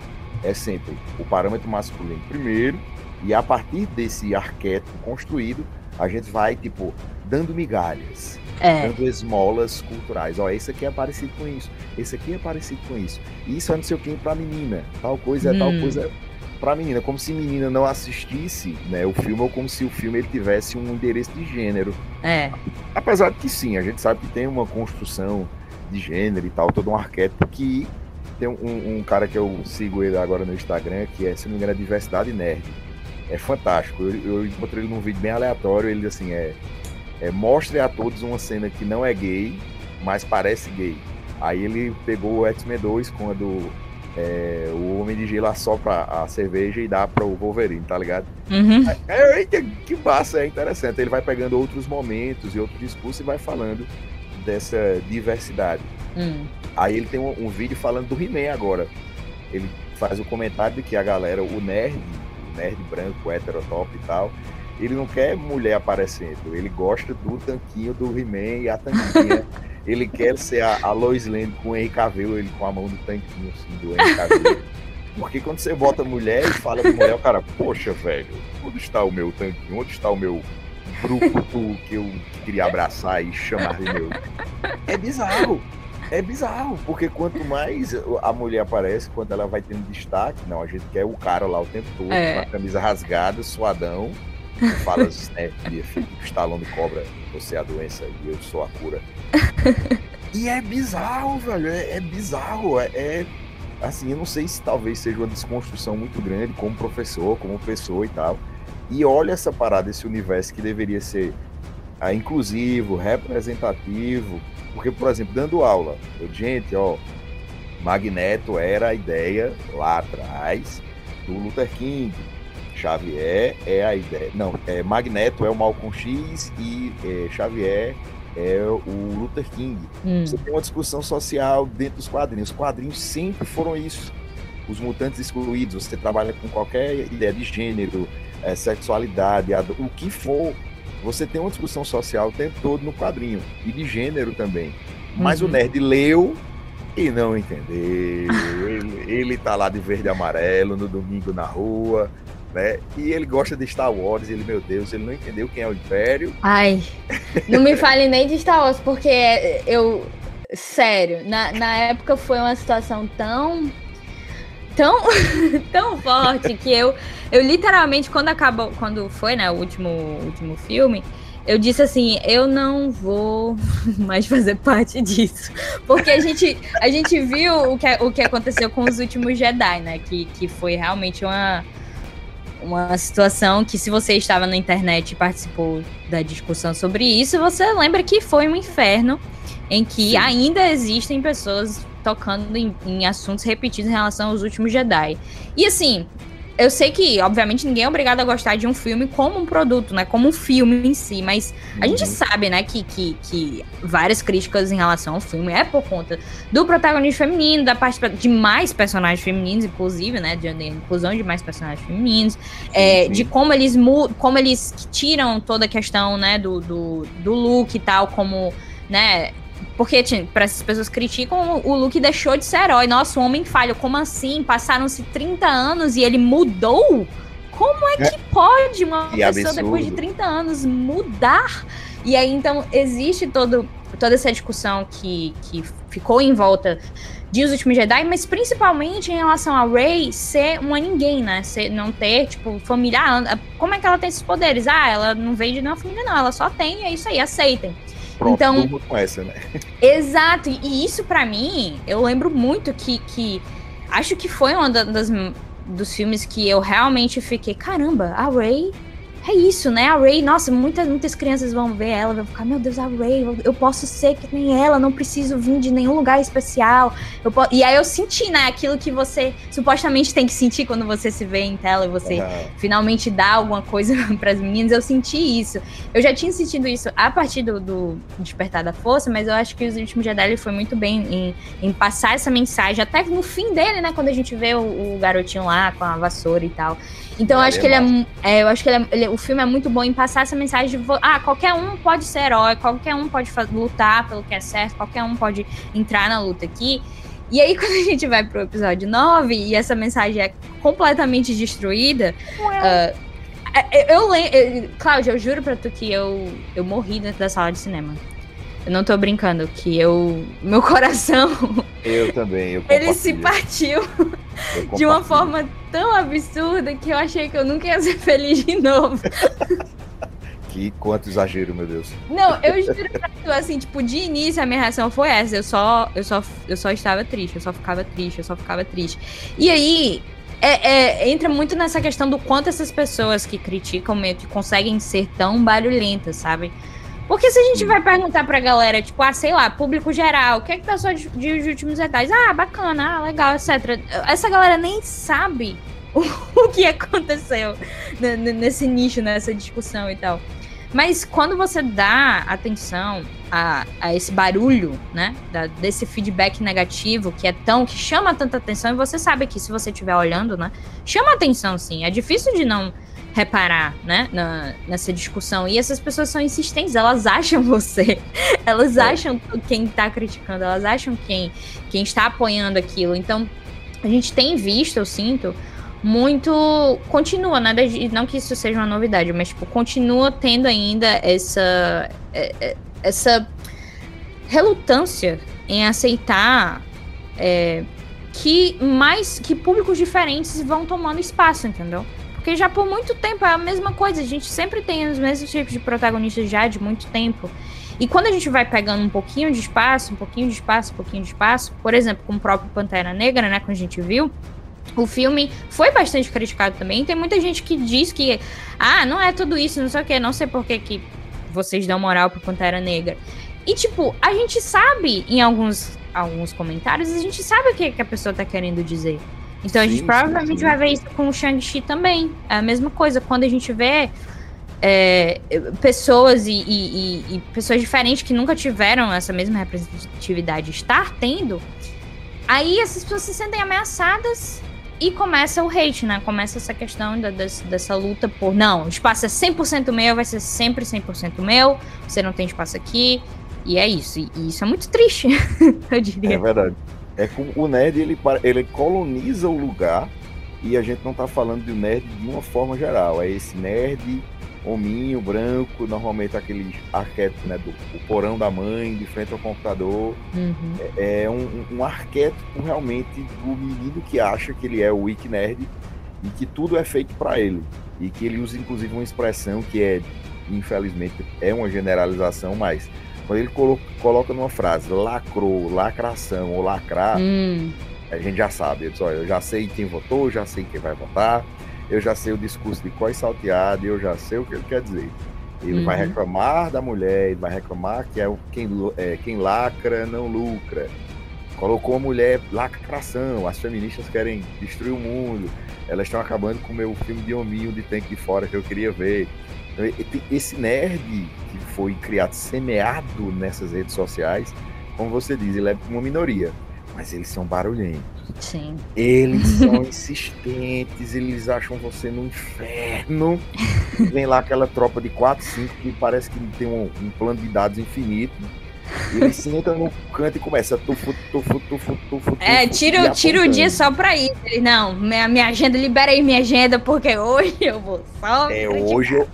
é sempre o parâmetro masculino primeiro, e a partir desse arquétipo construído, a gente vai, tipo, dando migalhas, é. dando esmolas culturais. Ó, esse aqui é parecido com isso, esse aqui é parecido com isso. Isso é não sei o que pra menina, tal coisa é hum. tal coisa pra menina. Como se menina não assistisse né, o filme, ou como se o filme ele tivesse um endereço de gênero. É. Apesar de que sim, a gente sabe que tem uma construção de gênero e tal, todo um arquétipo que tem um, um, cara que eu sigo ele agora no Instagram, que é, se não me engano, é Diversidade Nerd. É fantástico. Eu, eu encontrei ele num vídeo bem aleatório. Ele assim é, é mostre a todos uma cena que não é gay, mas parece gay. Aí ele pegou o X-Men 2 quando é, o Homem de Gelo assopra a cerveja e dá para o Wolverine, tá ligado? Uhum. É, é, que massa, é interessante. Ele vai pegando outros momentos e outro discurso e vai falando dessa diversidade. Hum. Aí ele tem um, um vídeo falando do He-Man agora. Ele faz o comentário de que a galera, o nerd, o nerd branco, heterotop e tal, ele não quer mulher aparecendo, ele gosta do tanquinho do He-Man e a tanquinha. (laughs) ele quer ser a, a Lois Lane com o Henry Cavill, ele com a mão do tanquinho assim, do Henry Cavill. Porque quando você bota mulher e fala de mulher, o cara, poxa, velho, onde está o meu tanquinho? Onde está o meu brucutu que eu queria abraçar e chamar de meu? É bizarro. É bizarro, porque quanto mais a mulher aparece, quando ela vai tendo destaque, não, a gente quer o cara lá o tempo todo, é. com a camisa rasgada, suadão, fala né, filho, estalão de cobra, você é a doença e eu sou a cura. (laughs) e é bizarro, velho, é, é bizarro, é, é, assim, eu não sei se talvez seja uma desconstrução muito grande como professor, como pessoa e tal. E olha essa parada, esse universo que deveria ser ah, inclusivo, representativo, porque, por exemplo, dando aula, eu, gente, ó, Magneto era a ideia lá atrás do Luther King. Xavier é a ideia. Não, é, Magneto é o Malcolm X e é, Xavier é o Luther King. Hum. Você tem uma discussão social dentro dos quadrinhos. Os quadrinhos sempre foram isso. Os mutantes excluídos, você trabalha com qualquer ideia de gênero, é, sexualidade, o que for você tem uma discussão social o tempo todo no quadrinho, e de gênero também. Mas uhum. o nerd leu e não entendeu. ele, ele tá lá de verde e amarelo no domingo na rua, né? E ele gosta de Star Wars, ele, meu Deus, ele não entendeu quem é o Império. Ai, não me (laughs) fale nem de Star Wars, porque eu. Sério, na, na época foi uma situação tão tão, (laughs) tão forte que eu, eu literalmente, quando acabou, quando foi, né, o último, último filme, eu disse assim, eu não vou (laughs) mais fazer parte disso. Porque a gente, a gente viu o que, o que aconteceu com os últimos Jedi, né? Que, que foi realmente uma, uma situação que, se você estava na internet e participou da discussão sobre isso, você lembra que foi um inferno em que Sim. ainda existem pessoas tocando em, em, assuntos repetidos em relação aos últimos Jedi. E assim, eu sei que, obviamente, ninguém é obrigado a gostar de um filme como um produto, né? Como um filme em si, mas a gente uhum. sabe, né, que, que, que várias críticas em relação ao filme é por conta do protagonista feminino, da parte de mais personagens femininos, inclusive, né? De, de inclusão de mais personagens femininos, é, de como eles como eles tiram toda a questão, né, do, do, do look e tal, como né, porque, para essas pessoas criticam, o Luke deixou de ser herói. Nossa, o homem falho. Como assim? Passaram-se 30 anos e ele mudou? Como é que é. pode uma que pessoa, absurdo. depois de 30 anos, mudar? E aí, então, existe todo, toda essa discussão que, que ficou em volta de Os Últimos Jedi, mas principalmente em relação a Rey ser uma ninguém, né? Ser, não ter, tipo, família. Ah, como é que ela tem esses poderes? Ah, ela não veio de nenhuma família, não. Ela só tem, é isso aí, aceitem. Pronto, então, com essa, né? (laughs) Exato, e isso para mim, eu lembro muito que, que acho que foi das dos filmes que eu realmente fiquei, caramba, a Ray é isso, né? A Ray, nossa, muitas, muitas crianças vão ver ela, vão ficar, meu Deus, a Ray, eu posso ser que nem ela, não preciso vir de nenhum lugar especial. Eu posso... E aí eu senti, né, aquilo que você supostamente tem que sentir quando você se vê em tela e você uhum. finalmente dá alguma coisa (laughs) para as meninas. Eu senti isso. Eu já tinha sentido isso a partir do, do Despertar da Força, mas eu acho que os últimos Jedi foi muito bem em, em, passar essa mensagem, até no fim dele, né, quando a gente vê o, o garotinho lá com a vassoura e tal. Então eu acho que ele é, é, eu acho que ele é, ele, o filme é muito bom em passar essa mensagem de ah, qualquer um pode ser herói, qualquer um pode lutar pelo que é certo, qualquer um pode entrar na luta aqui. E aí, (laughs) quando a gente vai pro episódio 9 e essa mensagem é completamente destruída, uh, eu lembro. Cláudia, eu juro pra tu que eu, eu morri dentro da sala de cinema. Eu não tô brincando, que eu. Meu (laughs) coração. Eu também, eu Ele se partiu (laughs) de uma forma tão absurda que eu achei que eu nunca ia ser feliz de novo. (laughs) que quanto exagero, meu Deus. Não, eu juro pra tu, assim, tipo, de início a minha reação foi essa. Eu só, eu só, eu só estava triste, eu só ficava triste, eu só ficava triste. E aí, é, é, entra muito nessa questão do quanto essas pessoas que criticam meio que conseguem ser tão barulhentas, sabe? Porque se a gente vai perguntar pra galera, tipo, ah, sei lá, público geral, o que é que pensou de, de Os Últimos Detalhes? Ah, bacana, ah, legal, etc. Essa galera nem sabe (laughs) o, o que aconteceu nesse nicho, nessa discussão e tal. Mas quando você dá atenção a, a esse barulho, né, da, desse feedback negativo que é tão que chama tanta atenção e você sabe que se você estiver olhando, né, chama atenção sim. É difícil de não reparar, né, na, nessa discussão. E essas pessoas são insistentes, elas acham você, (laughs) elas é. acham quem está criticando, elas acham quem, quem está apoiando aquilo. Então, a gente tem visto, eu sinto, muito. Continua, né? Não que isso seja uma novidade, mas, tipo, continua tendo ainda essa. É, é, essa relutância em aceitar. É, que mais que públicos diferentes vão tomando espaço, entendeu? Porque já por muito tempo é a mesma coisa, a gente sempre tem os mesmos tipos de protagonistas já de muito tempo. E quando a gente vai pegando um pouquinho de espaço, um pouquinho de espaço, um pouquinho de espaço, por exemplo, com o próprio Pantera Negra, né, que a gente viu, o filme foi bastante criticado também. Tem muita gente que diz que, ah, não é tudo isso, não sei o que, não sei por que, que vocês dão moral pro Pantera Negra. E, tipo, a gente sabe, em alguns, alguns comentários, a gente sabe o que, que a pessoa tá querendo dizer. Então sim, a gente provavelmente sim, vai ver isso com o Shang-Chi também. É a mesma coisa. Quando a gente vê é, pessoas e, e, e, pessoas diferentes que nunca tiveram essa mesma representatividade estar tendo, aí essas pessoas se sentem ameaçadas e começa o hate, né? Começa essa questão da, dessa, dessa luta por não, o espaço é 100% meu, vai ser sempre 100% meu, você não tem espaço aqui. E é isso. E, e isso é muito triste, (laughs) eu diria. É verdade. É que o nerd ele, ele coloniza o lugar e a gente não está falando do nerd de uma forma geral. É esse nerd hominho branco, normalmente aquele arquétipo né, do porão da mãe, de frente ao computador. Uhum. É, é um, um, arquétipo realmente do menino que acha que ele é o Wiki Nerd e que tudo é feito para ele. E que ele usa inclusive uma expressão que é, infelizmente, é uma generalização, mas quando ele coloca, coloca numa frase lacrou, lacração ou lacrar, hum. a gente já sabe. Ele diz, olha, eu já sei quem votou, já sei quem vai votar, eu já sei o discurso de qual salteado, eu já sei o que ele quer dizer. Ele uhum. vai reclamar da mulher, ele vai reclamar que é quem, é, quem lacra não lucra. Colocou a mulher lacração, as feministas querem destruir o mundo, elas estão acabando com o meu filme de hominho de tanque de fora que eu queria ver. Então, esse nerd que foi criado, semeado nessas redes sociais, como você diz, ele é uma minoria, mas eles são barulhentos. Sim. Eles (laughs) são insistentes, eles acham você no inferno. Vem lá aquela tropa de 4, 5 que parece que tem um, um plano de dados infinito. E ele senta no canto e começa tufu, tufu, tufu, tufu, É, tira, tira o dia só pra isso. Ele, não, minha, minha agenda, libera aí minha agenda, porque hoje eu vou só. É, hoje eu,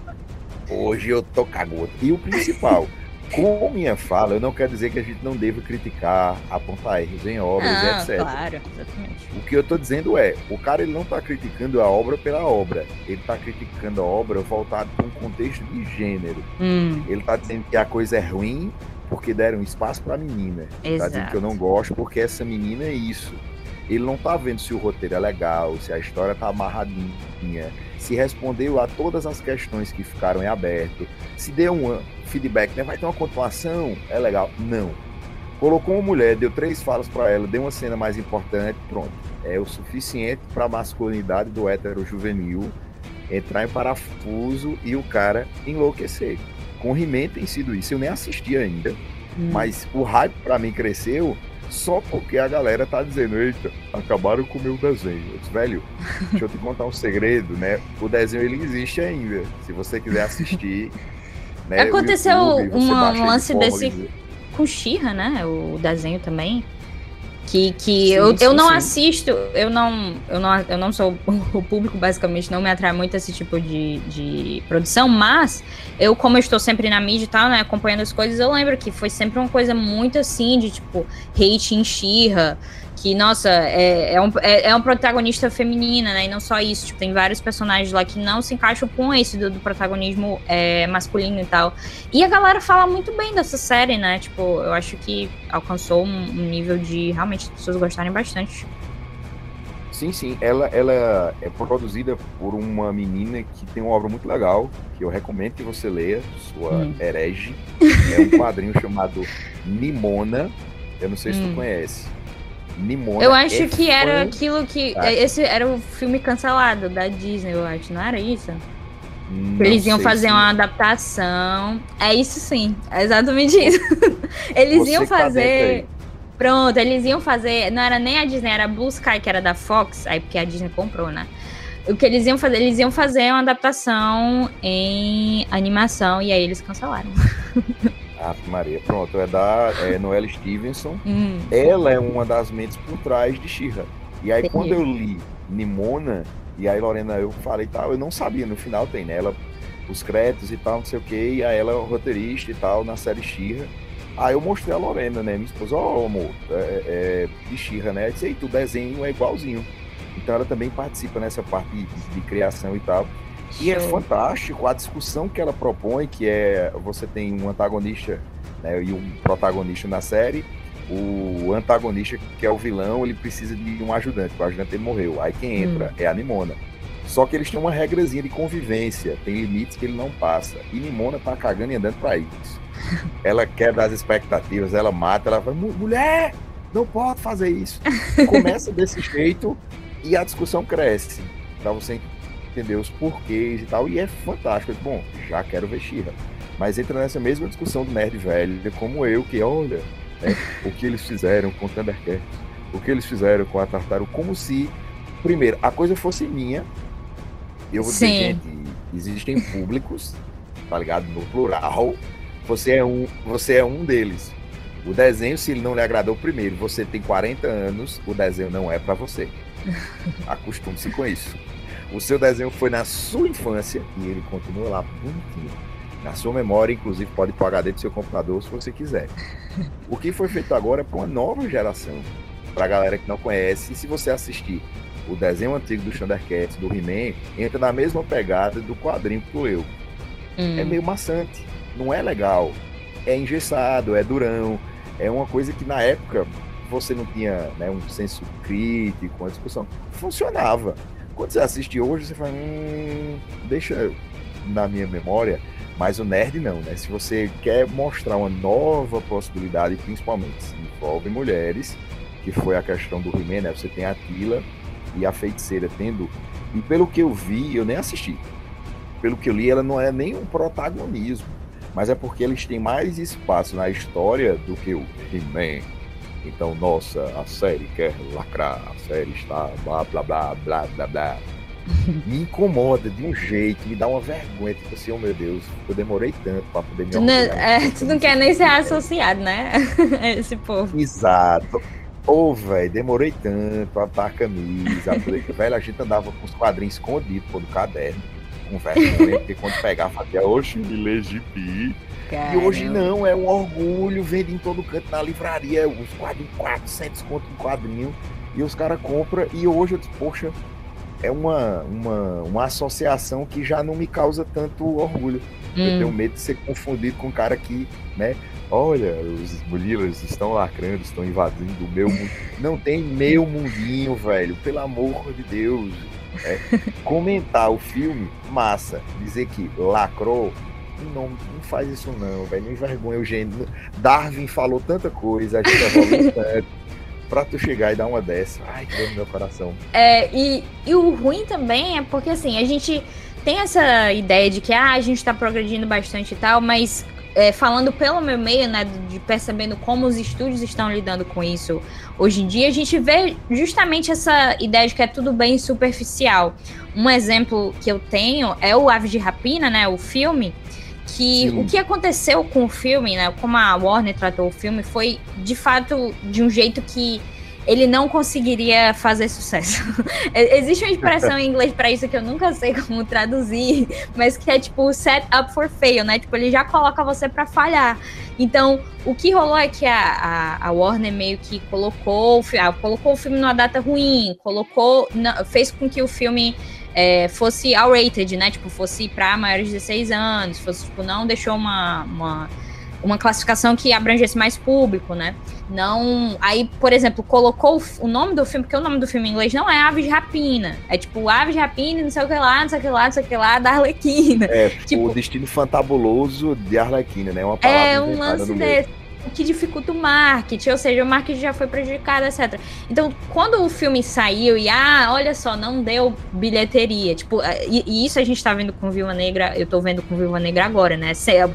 hoje eu tô cagota. E o principal, (laughs) com minha fala, eu não quero dizer que a gente não deva criticar, apontar erros em obras, não, etc. Claro, exatamente. O que eu tô dizendo é, o cara ele não tá criticando a obra pela obra, ele tá criticando a obra voltada para um contexto de gênero. Hum. Ele tá dizendo que a coisa é ruim porque deram espaço pra menina. Ele tá dizendo que eu não gosto porque essa menina é isso. Ele não tá vendo se o roteiro é legal, se a história tá amarradinha, se respondeu a todas as questões que ficaram em aberto, se deu um feedback, né? Vai ter uma continuação, é legal. Não. Colocou uma mulher, deu três falas para ela, deu uma cena mais importante, pronto. É o suficiente para a masculinidade do hétero juvenil entrar em parafuso e o cara enlouquecer. Com He-Man tem sido isso. Eu nem assisti ainda, hum. mas o hype para mim cresceu só porque a galera tá dizendo, eita, acabaram com o meu desenho. Eu disse, velho, deixa eu te contar um segredo, né? O desenho ele existe ainda. Se você quiser assistir. né, Aconteceu YouTube, um lance desse com Xirra, né? O desenho também. Que, que sim, eu, sim, eu não sim. assisto, eu não, eu não eu não sou o público, basicamente, não me atrai muito esse tipo de, de produção, mas eu, como eu estou sempre na mídia e tal, né, acompanhando as coisas, eu lembro que foi sempre uma coisa muito assim, de tipo, hate em Xirra, que, nossa, é, é, um, é, é um protagonista feminina, né? E não só isso, tipo, tem vários personagens lá que não se encaixam com esse do, do protagonismo é, masculino e tal. E a galera fala muito bem dessa série, né? Tipo, eu acho que alcançou um, um nível de realmente as pessoas gostarem bastante. Sim, sim. Ela, ela é produzida por uma menina que tem uma obra muito legal, que eu recomendo que você leia, sua hum. herege. É um quadrinho (laughs) chamado Nimona. Eu não sei se hum. tu conhece. Nimona. Eu acho é que era aquilo que. Esse era o filme cancelado da Disney, eu acho, não era isso? Não Eles iam fazer uma adaptação. É isso sim, é exatamente isso. (laughs) Eles Você iam fazer. Tá Pronto, eles iam fazer. Não era nem a Disney, era a Blue Sky, que era da Fox, aí porque a Disney comprou, né? O que eles iam fazer? Eles iam fazer uma adaptação em animação e aí eles cancelaram. (laughs) Ave Maria, pronto, é da é Noelle Stevenson. Hum. Ela é uma das mentes por trás de Shira. E aí, Sim. quando eu li Nimona, e aí, Lorena, eu falei tal, eu não sabia, no final tem, né? Ela, os créditos e tal, não sei o que, e aí ela é roteirista e tal, na série Shira. Aí eu mostrei a Lorena, né? Minha esposa, ó, oh, amor, é, é, de Shira, né? Eu disse, tu desenho é igualzinho. Então ela também participa nessa parte de, de criação e tal. E é fantástico a discussão que ela propõe, que é você tem um antagonista né, e um protagonista na série. O antagonista, que é o vilão, ele precisa de um ajudante, o ajudante ele morreu. Aí quem entra hum. é a Nimona. Só que eles têm uma regrazinha de convivência, tem limites que ele não passa. E Nimona tá cagando e andando pra isso. (laughs) ela quebra as expectativas, ela mata, ela fala, mulher, não pode fazer isso. Começa desse jeito e a discussão cresce. Pra você entender os porquês e tal, e é fantástico. Bom, já quero ver Xirra. Mas entra nessa mesma discussão do nerd velho, como eu, que olha né, o que eles fizeram com Thundercats, o que eles fizeram com a Tartaruga, como se, primeiro, a coisa fosse minha. Eu vou dizer, gente, existem públicos, tá ligado? No plural. Você é um, você é um deles. O desenho, se ele não lhe agradou primeiro, você tem 40 anos, o desenho não é para você. (laughs) Acostume-se com isso. O seu desenho foi na sua infância e ele continua lá bonitinho. Na sua memória, inclusive, pode ir para o HD do seu computador se você quiser. O que foi feito agora é para uma nova geração. Para a galera que não conhece, e se você assistir o desenho antigo do Thundercats, do He-Man, entra na mesma pegada do quadrinho que eu. Hum. É meio maçante, não é legal. É engessado, é durão. É uma coisa que na época você não tinha né, um senso crítico, uma discussão. Funcionava. Quando você assiste hoje, você fala, hum, deixa na minha memória, mas o nerd não, né? Se você quer mostrar uma nova possibilidade, principalmente se envolve mulheres, que foi a questão do He-Man, né? Você tem a Tila e a feiticeira tendo. E pelo que eu vi, eu nem assisti. Pelo que eu li, ela não é nem um protagonismo. Mas é porque eles têm mais espaço na história do que o He-Man. Então, nossa, a série quer lacrar, a série está blá blá blá blá blá blá. (laughs) Me incomoda de um jeito, me dá uma vergonha, tipo assim, oh meu Deus, eu demorei tanto para poder me tu não, é, tu não quer nem ser associado, né? (laughs) Esse povo. Exato. Ô, oh, velho, demorei tanto pra botar a camisa. Velho, a gente andava com os quadrinhos escondidos pô, no caderno. Com vergonha, porque quando pegava, fazia, oxe, me legibi. E hoje não, é um orgulho, vende em todo canto na livraria, os quadrinhos, 400 conto um quadrinho, e os caras compram, e hoje eu disse, poxa, é uma, uma, uma associação que já não me causa tanto orgulho. Hum. Eu tenho medo de ser confundido com um cara que, né, olha, os Murilas estão lacrando, estão invadindo o meu mundo. (laughs) Não tem meu mundinho, velho, pelo amor de Deus. É. Comentar o filme, massa. Dizer que lacrou, não, não faz isso não, velho. Não envergonha o gênero. Darwin falou tanta coisa, a gente evolui (laughs) tanto. Pra tu chegar e dar uma dessa. Ai, que dor no meu coração. É, e, e o ruim também é porque assim, a gente tem essa ideia de que ah, a gente tá progredindo bastante e tal, mas é, falando pelo meu meio, né, de percebendo como os estúdios estão lidando com isso hoje em dia, a gente vê justamente essa ideia de que é tudo bem superficial. Um exemplo que eu tenho é o Aves de Rapina, né, o filme, que Sim. o que aconteceu com o filme, né, como a Warner tratou o filme, foi de fato de um jeito que ele não conseguiria fazer sucesso. (laughs) Existe uma expressão em inglês para isso que eu nunca sei (laughs) como traduzir, mas que é tipo set up for fail, né? Tipo, ele já coloca você para falhar. Então, o que rolou é que a, a, a Warner meio que colocou, ah, colocou o filme numa data ruim, colocou, fez com que o filme é, fosse R-rated, né? Tipo, fosse para maiores de 16 anos, fosse, tipo, não deixou uma, uma uma classificação que abrangesse mais público, né? Não. Aí, por exemplo, colocou o nome do filme, porque o nome do filme em inglês não é Aves de Rapina. É tipo Aves de Rapina, não sei o que lá, não sei o que lá, não sei o que lá, da Arlequina. É, (laughs) tipo, o destino fantabuloso de Arlequina, né? Uma palavra é um lance desse o que dificulta o marketing, ou seja, o marketing já foi prejudicado, etc. Então, quando o filme saiu e, ah, olha só, não deu bilheteria, tipo, é, e, e isso a gente tá vendo com Viúva Negra, eu tô vendo com Viúva Negra agora, né?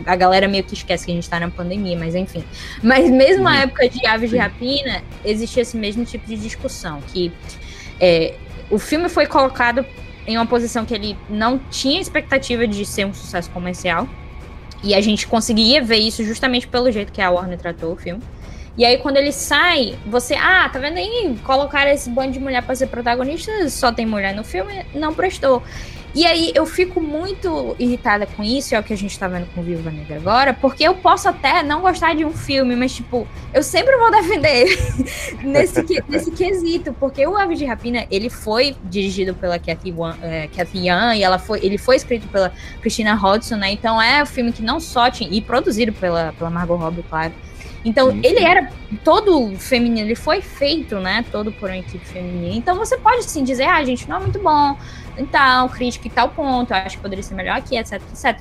A galera meio que esquece que a gente tá na pandemia, mas enfim. Mas mesmo na época de Aves de Rapina, existia esse mesmo tipo de discussão, que é, o filme foi colocado em uma posição que ele não tinha expectativa de ser um sucesso comercial, e a gente conseguia ver isso justamente pelo jeito que a Warner tratou o filme. E aí, quando ele sai, você. Ah, tá vendo aí? Colocaram esse bando de mulher pra ser protagonista, só tem mulher no filme, não prestou. E aí eu fico muito irritada com isso, é o que a gente tá vendo com Viva Negra agora, porque eu posso até não gostar de um filme, mas, tipo, eu sempre vou defender ele (laughs) nesse, (laughs) nesse quesito, porque o Aves de Rapina, ele foi dirigido pela Kathy, Wan, é, Yan, e ela foi, ele foi escrito pela Christina Hodgson, né? Então é um filme que não só tinha, e produzido pela, pela Margot Robbie, claro. Então, Isso. ele era todo feminino, ele foi feito, né? Todo por uma equipe feminina. Então, você pode sim dizer, ah, gente, não é muito bom, então, crítica e tal ponto, acho que poderia ser melhor aqui, etc, etc.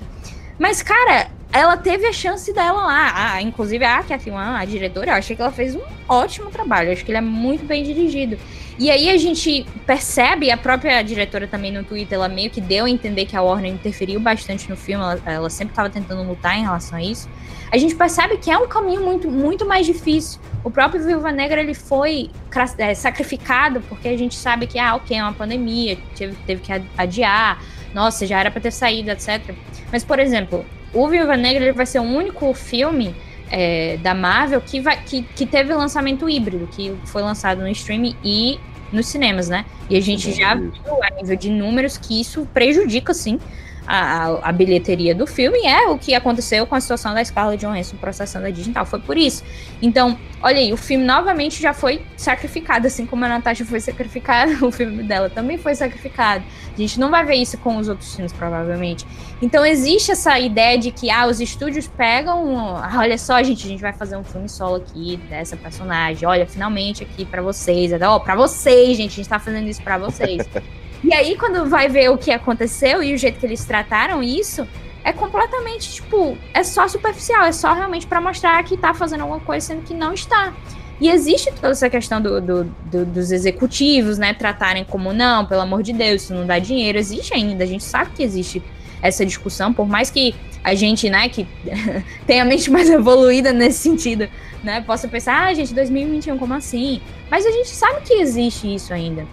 Mas, cara, ela teve a chance dela lá. Ah, inclusive, a Wan, a diretora, eu achei que ela fez um ótimo trabalho. Eu acho que ele é muito bem dirigido. E aí a gente percebe, a própria diretora também no Twitter, ela meio que deu a entender que a Warner interferiu bastante no filme, ela, ela sempre estava tentando lutar em relação a isso. A gente percebe que é um caminho muito, muito mais difícil. O próprio Viúva Negra ele foi é, sacrificado porque a gente sabe que, ah, ok, é uma pandemia, teve, teve que adiar, nossa, já era para ter saído, etc. Mas, por exemplo, o Viúva Negra ele vai ser o único filme é, da Marvel que, vai, que, que teve lançamento híbrido, que foi lançado no streaming e nos cinemas, né? E a gente já viu a nível de números que isso prejudica, sim, a, a, bilheteria do filme é o que aconteceu com a situação da Scarlett Johansson processando a digital. Foi por isso. Então, olha aí, o filme novamente já foi sacrificado, assim como a Natasha foi sacrificada, (laughs) o filme dela também foi sacrificado. A gente não vai ver isso com os outros filmes, provavelmente. Então, existe essa ideia de que, ah, os estúdios pegam, ah, olha só, gente, a gente vai fazer um filme solo aqui dessa personagem, olha, finalmente aqui para vocês, ó, oh, pra vocês, gente, a gente tá fazendo isso para vocês. (laughs) E aí, quando vai ver o que aconteceu e o jeito que eles trataram isso, é completamente, tipo, é só superficial, é só realmente para mostrar que tá fazendo alguma coisa, sendo que não está. E existe toda essa questão do, do, do, dos executivos, né, tratarem como não, pelo amor de Deus, isso não dá dinheiro. Existe ainda, a gente sabe que existe essa discussão, por mais que a gente, né, que (laughs) tem a mente mais evoluída nesse sentido, né, possa pensar, ah, gente, 2021, como assim? Mas a gente sabe que existe isso ainda.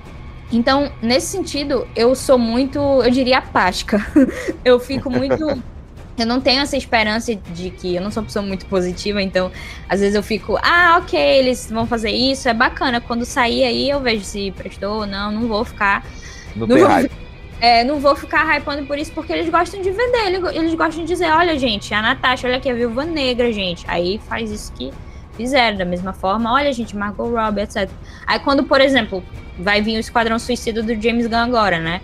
Então, nesse sentido, eu sou muito, eu diria, apática. (laughs) eu fico muito. eu não tenho essa esperança de que eu não sou uma pessoa muito positiva, então às vezes eu fico, ah, ok, eles vão fazer isso, é bacana. Quando sair aí eu vejo se prestou ou não, não vou ficar. Não, não vou. É, não vou ficar hypando por isso, porque eles gostam de vender, eles gostam de dizer, olha, gente, a Natasha, olha aqui, a viúva negra, gente. Aí faz isso que fizeram, da mesma forma, olha, gente, Margot Robbie, etc. Aí quando, por exemplo, vai vir o Esquadrão Suicida do James Gunn agora, né?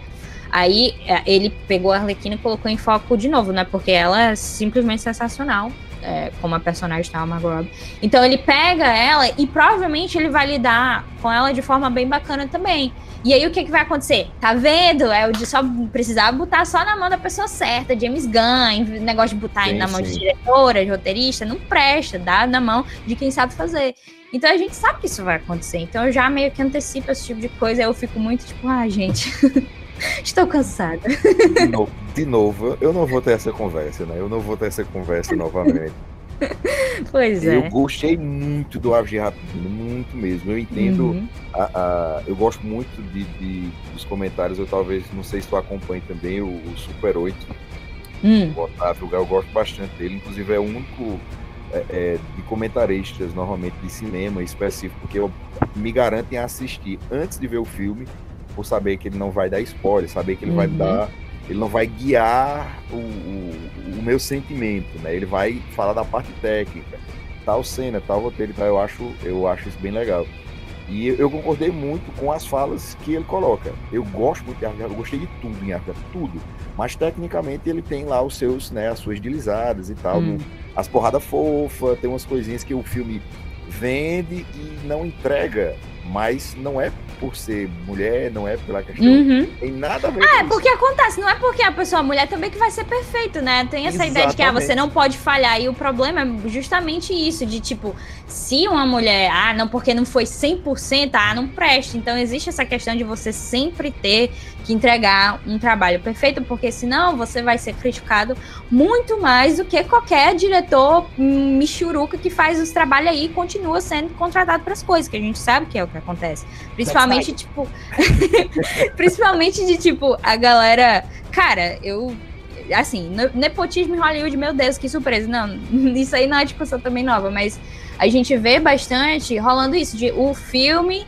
Aí é, ele pegou a Arlequina e colocou em foco de novo, né? Porque ela é simplesmente sensacional. É, como a personagem tá, a Margot Robbie. Então ele pega ela e provavelmente ele vai lidar com ela de forma bem bacana também. E aí o que, que vai acontecer? Tá vendo? É o de só precisar botar só na mão da pessoa certa, James Gunn, negócio de botar sim, na mão sim. de diretora, de roteirista, não presta, dá na mão de quem sabe fazer. Então a gente sabe que isso vai acontecer. Então eu já meio que antecipo esse tipo de coisa. Eu fico muito tipo, ah, gente, (laughs) estou cansada. De novo, de novo, eu não vou ter essa conversa, né? Eu não vou ter essa conversa novamente. (laughs) Pois é. Eu gostei muito do Aves de Rapina, muito mesmo. Eu entendo, uhum. a, a, eu gosto muito de, de, dos comentários. Eu talvez, não sei se tu acompanha também o, o Super 8. Hum. O Otávio, eu gosto bastante dele. Inclusive, é o único é, é, de comentaristas, normalmente de cinema específico, que eu me garanto em assistir antes de ver o filme, por saber que ele não vai dar spoiler, saber que ele uhum. vai dar. Ele não vai guiar o, o, o, meu sentimento, né? Ele vai falar da parte técnica, tal cena, tal roteiro, tal. Eu acho, eu acho isso bem legal. E eu, eu concordei muito com as falas que ele coloca. Eu gosto muito de Arthur, eu gostei de tudo em Arthur, tudo. Mas tecnicamente ele tem lá os seus, né, as suas deslizadas e tal. Hum. As porradas fofas, tem umas coisinhas que o filme vende e não entrega mas não é por ser mulher, não é pela questão. Uhum. Tem nada a ver ah, é porque acontece, não é porque a pessoa é mulher também que vai ser perfeito, né? Tem essa Exatamente. ideia de que ah, você não pode falhar. E o problema é justamente isso: de tipo, se uma mulher, ah, não, porque não foi 100%, ah, não presta. Então existe essa questão de você sempre ter que entregar um trabalho perfeito, porque senão você vai ser criticado muito mais do que qualquer diretor michuruca que faz os trabalhos aí e continua sendo contratado para as coisas, que a gente sabe que é o que acontece. Principalmente, tipo. (laughs) principalmente de tipo, a galera. Cara, eu. Assim, nepotismo em Hollywood, meu Deus, que surpresa. Não, (laughs) isso aí não é discussão também nova, mas a gente vê bastante rolando isso, de o filme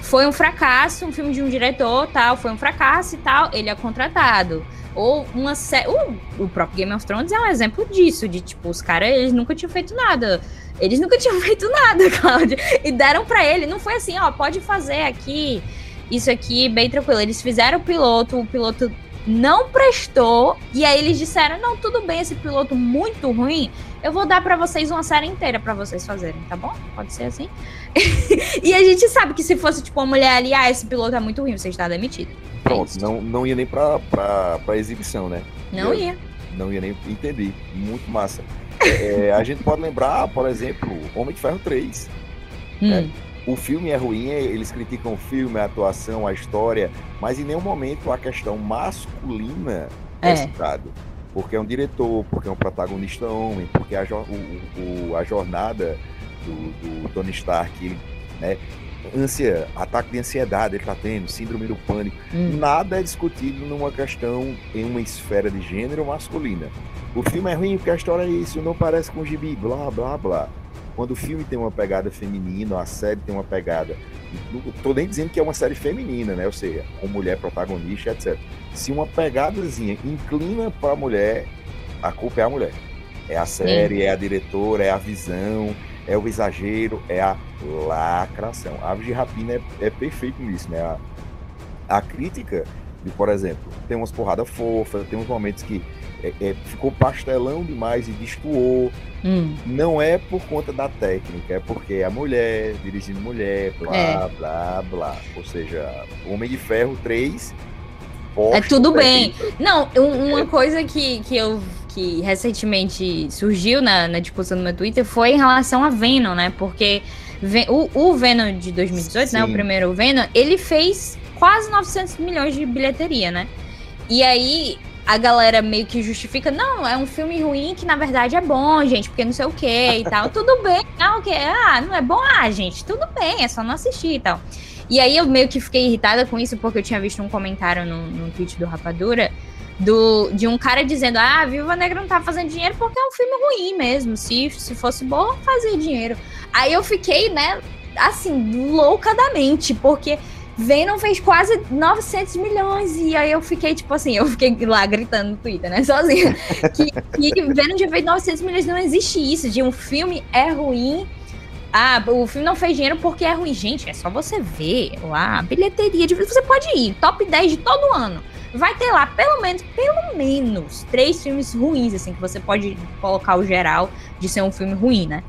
foi um fracasso, um filme de um diretor, tal, foi um fracasso e tal, ele é contratado. Ou uma série. O, o próprio Game of Thrones é um exemplo disso, de tipo, os caras, eles nunca tinham feito nada. Eles nunca (laughs) tinham feito nada, Cláudia. E deram para ele. Não foi assim, ó, pode fazer aqui, isso aqui, bem tranquilo. Eles fizeram o piloto, o piloto não prestou. E aí eles disseram: não, tudo bem, esse piloto muito ruim. Eu vou dar para vocês uma série inteira para vocês fazerem, tá bom? Pode ser assim. (laughs) e a gente sabe que se fosse tipo uma mulher ali, ah, esse piloto é muito ruim, você está demitido. Pronto, é não, não ia nem pra, pra, pra exibição, né? Não ia. Não ia nem entender. Muito massa. É, é, a gente pode lembrar, por exemplo, Homem de Ferro 3. Hum. Né? O filme é ruim, eles criticam o filme, a atuação, a história, mas em nenhum momento a questão masculina é, é citada. Porque é um diretor, porque é um protagonista homem, porque a, o, o, a jornada do, do Tony Stark, né, ânsia, ataque de ansiedade ele tá tendo, síndrome do pânico. Hum. Nada é discutido numa questão em uma esfera de gênero masculina. O filme é ruim porque a história é isso, não parece com o gibi, blá, blá, blá. Quando o filme tem uma pegada feminina, a série tem uma pegada. Não tô nem dizendo que é uma série feminina, né? Ou seja, com mulher protagonista, etc. Se uma pegadazinha inclina para a mulher, a culpa é a mulher. É a série, Sim. é a diretora, é a visão, é o exagero, é a lacração. Aves de Rapina é, é perfeito nisso, né? A, a crítica, de, por exemplo, tem umas porradas fofas, tem uns momentos que é, é, ficou pastelão demais e destoou. Hum. Não é por conta da técnica, é porque é a mulher dirigindo mulher, blá, é. blá, blá. Ou seja, Homem de Ferro 3. É tudo bem. Não, uma coisa que, que eu que recentemente surgiu na, na discussão no meu Twitter foi em relação a Venom, né? Porque O, o Venom de 2018, Sim. né? O primeiro Venom, ele fez quase 900 milhões de bilheteria, né? E aí a galera meio que justifica, não, é um filme ruim que na verdade é bom, gente, porque não sei o que e tal. (laughs) tudo bem, não, o que? Ah, não é bom, ah, gente, tudo bem, é só não assistir e tal. E aí eu meio que fiquei irritada com isso, porque eu tinha visto um comentário no, no tweet do Rapadura do, de um cara dizendo: Ah, a Viúva Negra não tá fazendo dinheiro porque é um filme ruim mesmo. Se, se fosse bom, fazia dinheiro. Aí eu fiquei, né, assim, loucadamente, porque Venom fez quase 900 milhões. E aí eu fiquei, tipo assim, eu fiquei lá gritando no Twitter, né, (laughs) sozinha. que, que Venom já fez 900 milhões. Não existe isso, de um filme é ruim. Ah, o filme não fez dinheiro porque é ruim. Gente, é só você ver lá bilheteria. De... Você pode ir, top 10 de todo ano vai ter lá pelo menos, pelo menos, três filmes ruins, assim, que você pode colocar o geral de ser um filme ruim, né?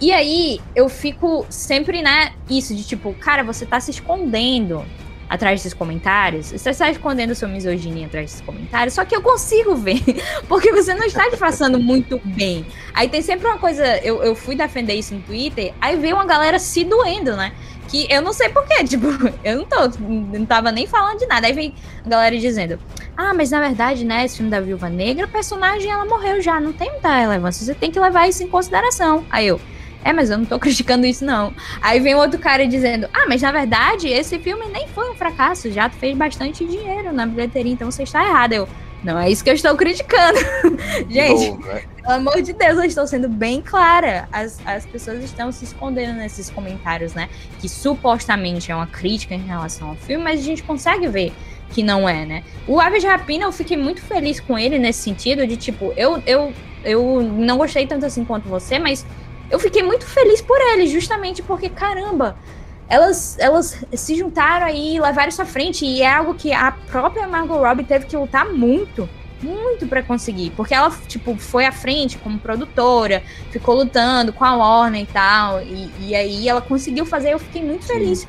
E aí eu fico sempre, né, isso de tipo, cara, você tá se escondendo atrás desses comentários. Você está escondendo sua misoginia atrás desses comentários, só que eu consigo ver, (laughs) porque você não está disfarçando muito bem. Aí tem sempre uma coisa, eu, eu fui defender isso no Twitter, aí veio uma galera se doendo, né? Que eu não sei porquê, (laughs) tipo, eu não tô, não tava nem falando de nada. Aí vem a galera dizendo: Ah, mas na verdade, né, esse filme da Viúva Negra, a personagem ela morreu já, não tem muita relevância, você tem que levar isso em consideração. Aí eu. É, mas eu não tô (laughs) criticando isso, não. Aí vem outro cara dizendo: Ah, mas na verdade, esse filme nem foi um fracasso, já fez bastante dinheiro na bilheteria, então você está errado. Eu, não é isso que eu estou criticando. (laughs) Gente, Bom, né? pelo amor de Deus, eu estou sendo bem clara. As, as pessoas estão se escondendo nesses comentários, né? Que supostamente é uma crítica em relação ao filme, mas a gente consegue ver que não é, né? O Aves de Rapina, eu fiquei muito feliz com ele nesse sentido de, tipo, eu, eu, eu não gostei tanto assim quanto você, mas eu fiquei muito feliz por ele, justamente porque, caramba, elas, elas se juntaram aí e levaram isso à frente. E é algo que a própria Margot Robbie teve que lutar muito, muito para conseguir. Porque ela, tipo, foi à frente como produtora, ficou lutando com a Warner e tal. E, e aí ela conseguiu fazer, eu fiquei muito Sim. feliz.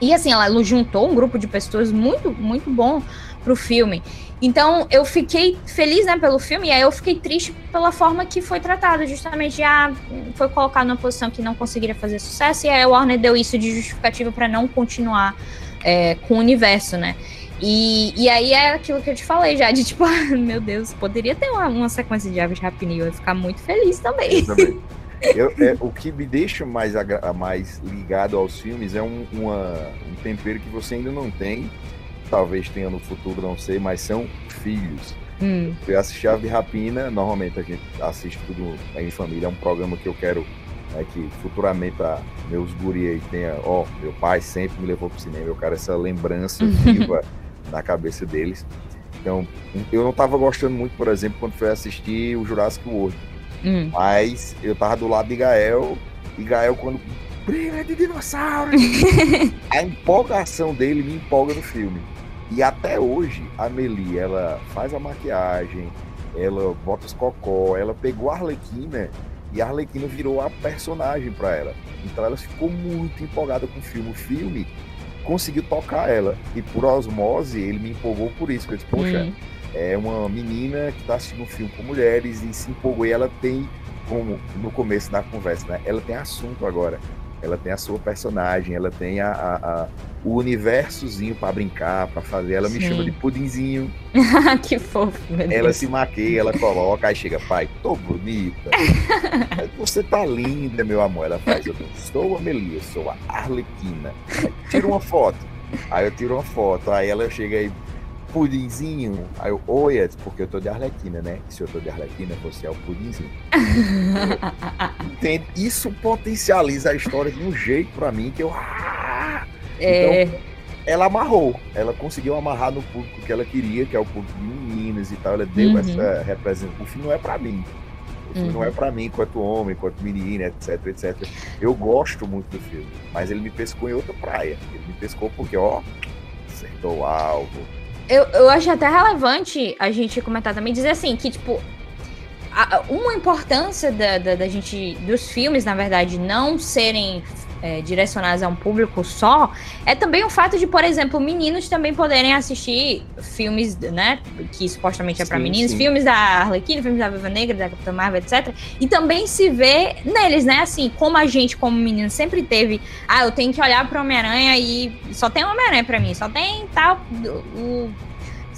E assim, ela juntou um grupo de pessoas muito, muito bom pro filme. Então eu fiquei feliz né, pelo filme, e aí eu fiquei triste pela forma que foi tratado, justamente já foi colocado numa posição que não conseguiria fazer sucesso, e aí a Warner deu isso de justificativa para não continuar é, com o universo, né? E, e aí é aquilo que eu te falei já, de tipo, (laughs) ah, meu Deus, poderia ter uma, uma sequência de Aves de Rapina eu ia ficar muito feliz também. Eu também. (laughs) Eu, é, o que me deixa mais, mais ligado aos filmes é um, uma, um tempero que você ainda não tem, talvez tenha no futuro, não sei, mas são filhos. Hum. Eu assisti a Rapina, normalmente a gente assiste tudo em família, é um programa que eu quero né, que futuramente a, meus guri aí tenha, ó, meu pai sempre me levou pro cinema, eu quero essa lembrança (laughs) viva na cabeça deles. Então, eu não estava gostando muito, por exemplo, quando foi assistir o Jurassic World. Hum. Mas eu tava do lado de Gael, e Gael, quando briga de dinossauro, (laughs) a empolgação dele me empolga no filme. E até hoje, a Meli, ela faz a maquiagem, ela bota os cocó, ela pegou a Arlequina e a Arlequina virou a personagem para ela. Então ela ficou muito empolgada com o filme. O filme conseguiu tocar ela. E por osmose, ele me empolgou por isso. Eu disse, poxa, uhum. é uma menina que está assistindo um filme com mulheres e se empolgou. E ela tem, como no começo da conversa, né? Ela tem assunto agora ela tem a sua personagem, ela tem a, a, a o universozinho para brincar, para fazer. Ela Sim. me chama de pudinzinho. (laughs) que fofo, meu Ela se maqueia, ela coloca, aí chega, pai, tô bonita. (laughs) Você tá linda, meu amor. Ela faz, eu sou a Melia, sou a Arlequina. Tira uma foto. Aí eu tiro uma foto, aí ela chega aí, pudinzinho. Aí eu, oi, é porque eu tô de Arlequina, né? Se eu tô de Arlequina, você é o pudinzinho. (laughs) Entende? Isso potencializa a história de um jeito para mim que eu. Ah! É... Então, ela amarrou, ela conseguiu amarrar no público que ela queria, que é o público de meninas e tal. Ela deu uhum. essa representação. O filme não é para mim. O filme uhum. não é para mim enquanto homem, enquanto menina, etc, etc. Eu gosto muito do filme, mas ele me pescou em outra praia. Ele me pescou porque, ó, acertou o alvo, eu, eu acho até relevante a gente comentar também, dizer assim, que, tipo, a, uma importância da, da, da, gente, dos filmes, na verdade, não serem é, direcionadas a um público só, é também o fato de, por exemplo, meninos também poderem assistir filmes, né, que supostamente é para meninos, sim. filmes da Arlequina, filmes da Viva Negra, da Capitã Marvel, etc. E também se vê neles, né, assim, como a gente, como menino, sempre teve, ah, eu tenho que olhar para Homem-Aranha e só tem Homem-Aranha para mim, só tem tal, o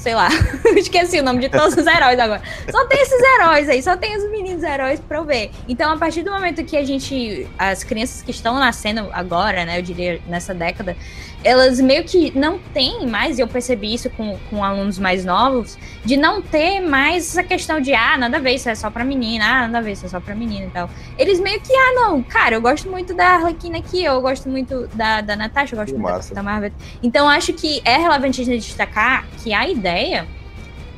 sei lá. (laughs) Esqueci o nome de todos os heróis agora. Só tem esses heróis aí, só tem os meninos heróis pra eu ver. Então, a partir do momento que a gente. As crianças que estão nascendo agora, né? Eu diria nessa década, elas meio que não têm mais, e eu percebi isso com, com alunos mais novos, de não ter mais essa questão de, ah, nada a ver, isso é só pra menina, ah, nada a ver, isso é só pra menina e tal. Eles meio que, ah, não, cara, eu gosto muito da Arlequina aqui, eu gosto muito da, da Natasha, eu gosto que muito massa. da, Marvel. Então, acho que é relevante a gente destacar que a ideia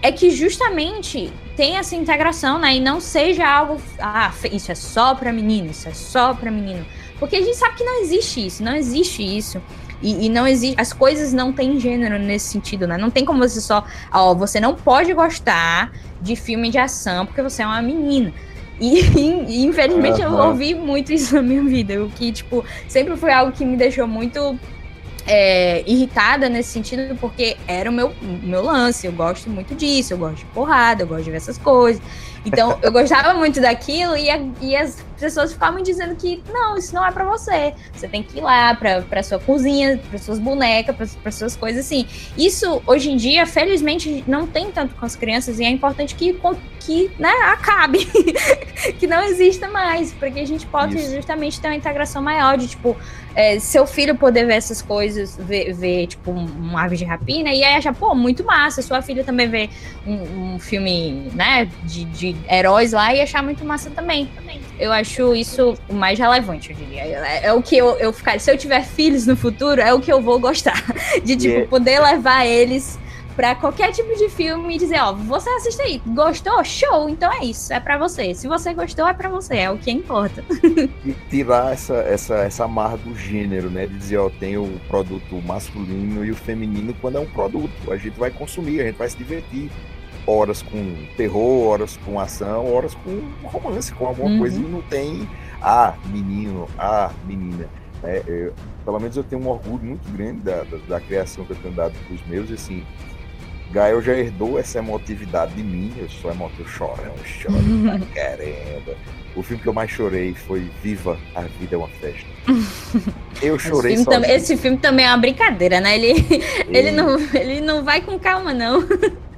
é que justamente tem essa integração, né? E não seja algo, ah, isso é só para menino, isso é só para menino. Porque a gente sabe que não existe isso, não existe isso. E, e, não existe. As coisas não têm gênero nesse sentido, né? Não tem como você só. Ó, você não pode gostar de filme de ação porque você é uma menina. E, (laughs) e infelizmente uhum. eu ouvi muito isso na minha vida. O que, tipo, sempre foi algo que me deixou muito é, irritada nesse sentido, porque era o meu, meu lance. Eu gosto muito disso, eu gosto de porrada, eu gosto de ver essas coisas. Então, (laughs) eu gostava muito daquilo e, a, e as pessoas ficavam dizendo que não, isso não é para você. Você tem que ir lá pra, pra sua cozinha, para suas bonecas, para suas coisas assim. Isso, hoje em dia, felizmente, não tem tanto com as crianças e é importante que, que né, acabe, (laughs) que não exista mais, para que a gente possa isso. justamente ter uma integração maior de, tipo, é, seu filho poder ver essas coisas, ver, ver tipo, um, um ave de rapina e aí achar, pô, muito massa. Sua filha também vê um, um filme, né, de, de heróis lá e achar muito massa também. também. Eu acho isso o mais relevante, eu diria. É, é o que eu, eu ficar. Se eu tiver filhos no futuro, é o que eu vou gostar. (laughs) De, tipo, yeah. poder levar eles para qualquer tipo de filme e dizer, ó, você assiste aí, gostou? Show, então é isso, é para você. Se você gostou, é para você, é o que importa. (laughs) e tirar essa, essa, essa amarra do gênero, né? De dizer, ó, tem o produto masculino e o feminino quando é um produto. A gente vai consumir, a gente vai se divertir horas com terror, horas com ação, horas com romance, com alguma uhum. coisa e não tem ah, menino, ah, menina. É, é, pelo menos eu tenho um orgulho muito grande da, da, da criação que eu tenho dado para os meus, e assim, Gael já herdou essa emotividade de mim, eu sou emotivo, eu choro, eu choro pra caramba. O filme que eu mais chorei foi Viva, a Vida é uma Festa. (laughs) Eu chorei esse filme, esse filme também é uma brincadeira, né? Ele, (laughs) ele, não, ele não vai com calma, não.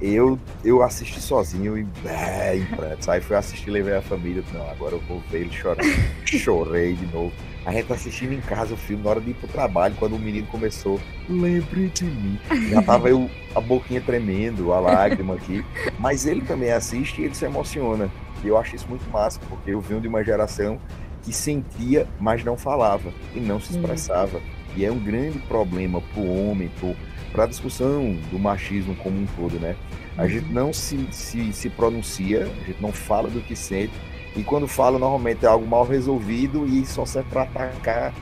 Eu, eu assisti sozinho e é, em prantos. Aí fui assistir, levei a família. Não, agora eu vou ver ele chorando. (laughs) Chorei de novo. A gente tá assistindo em casa o filme, na hora de ir pro trabalho, quando o menino começou, lembre de mim. Já tava eu, a boquinha tremendo, a lágrima aqui. Mas ele também assiste e ele se emociona. E eu acho isso muito massa, porque eu venho de uma geração que sentia, mas não falava e não se expressava. Uhum. E é um grande problema para o homem, para a discussão do machismo como um todo, né? A gente uhum. não se, se, se pronuncia, a gente não fala do que sente, e quando fala, normalmente é algo mal resolvido e só serve para atacar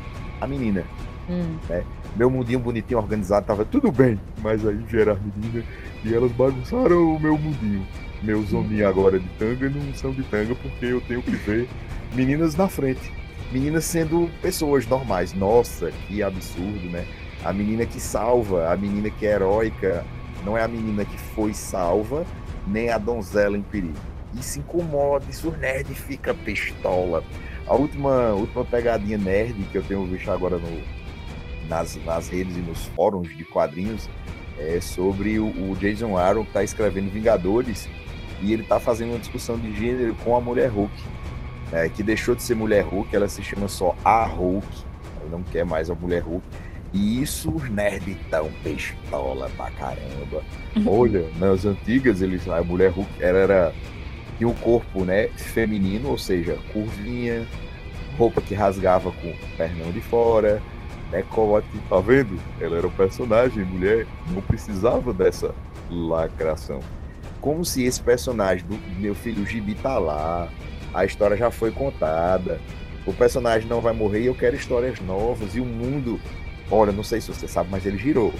a menina. Hum. Né? Meu mundinho bonitinho, organizado, tava tudo bem, mas aí vieram as meninas e elas bagunçaram o meu mundinho. Meus homens agora de tanga não são de tanga porque eu tenho que ver meninas na frente. Meninas sendo pessoas normais. Nossa, que absurdo, né? A menina que salva, a menina que é heróica, não é a menina que foi salva, nem a donzela em perigo. Isso incomoda, isso nerd fica pistola. A última, última pegadinha nerd que eu tenho visto agora no, nas, nas redes e nos fóruns de quadrinhos é sobre o, o Jason Aaron que está escrevendo Vingadores e ele está fazendo uma discussão de gênero com a mulher Hulk é, que deixou de ser mulher Hulk, ela se chama só a Hulk, ela não quer mais a mulher Hulk. E isso os nerds tão pistola pra caramba. Olha, nas antigas, eles, a mulher Hulk era, era tinha um corpo né, feminino, ou seja, curvinha, roupa que rasgava com o pernão de fora, decote, tá vendo? Ela era um personagem, mulher, não precisava dessa lacração. Como se esse personagem do meu filho Gibi tá lá, a história já foi contada, o personagem não vai morrer e eu quero histórias novas e o mundo, olha, não sei se você sabe, mas ele girou.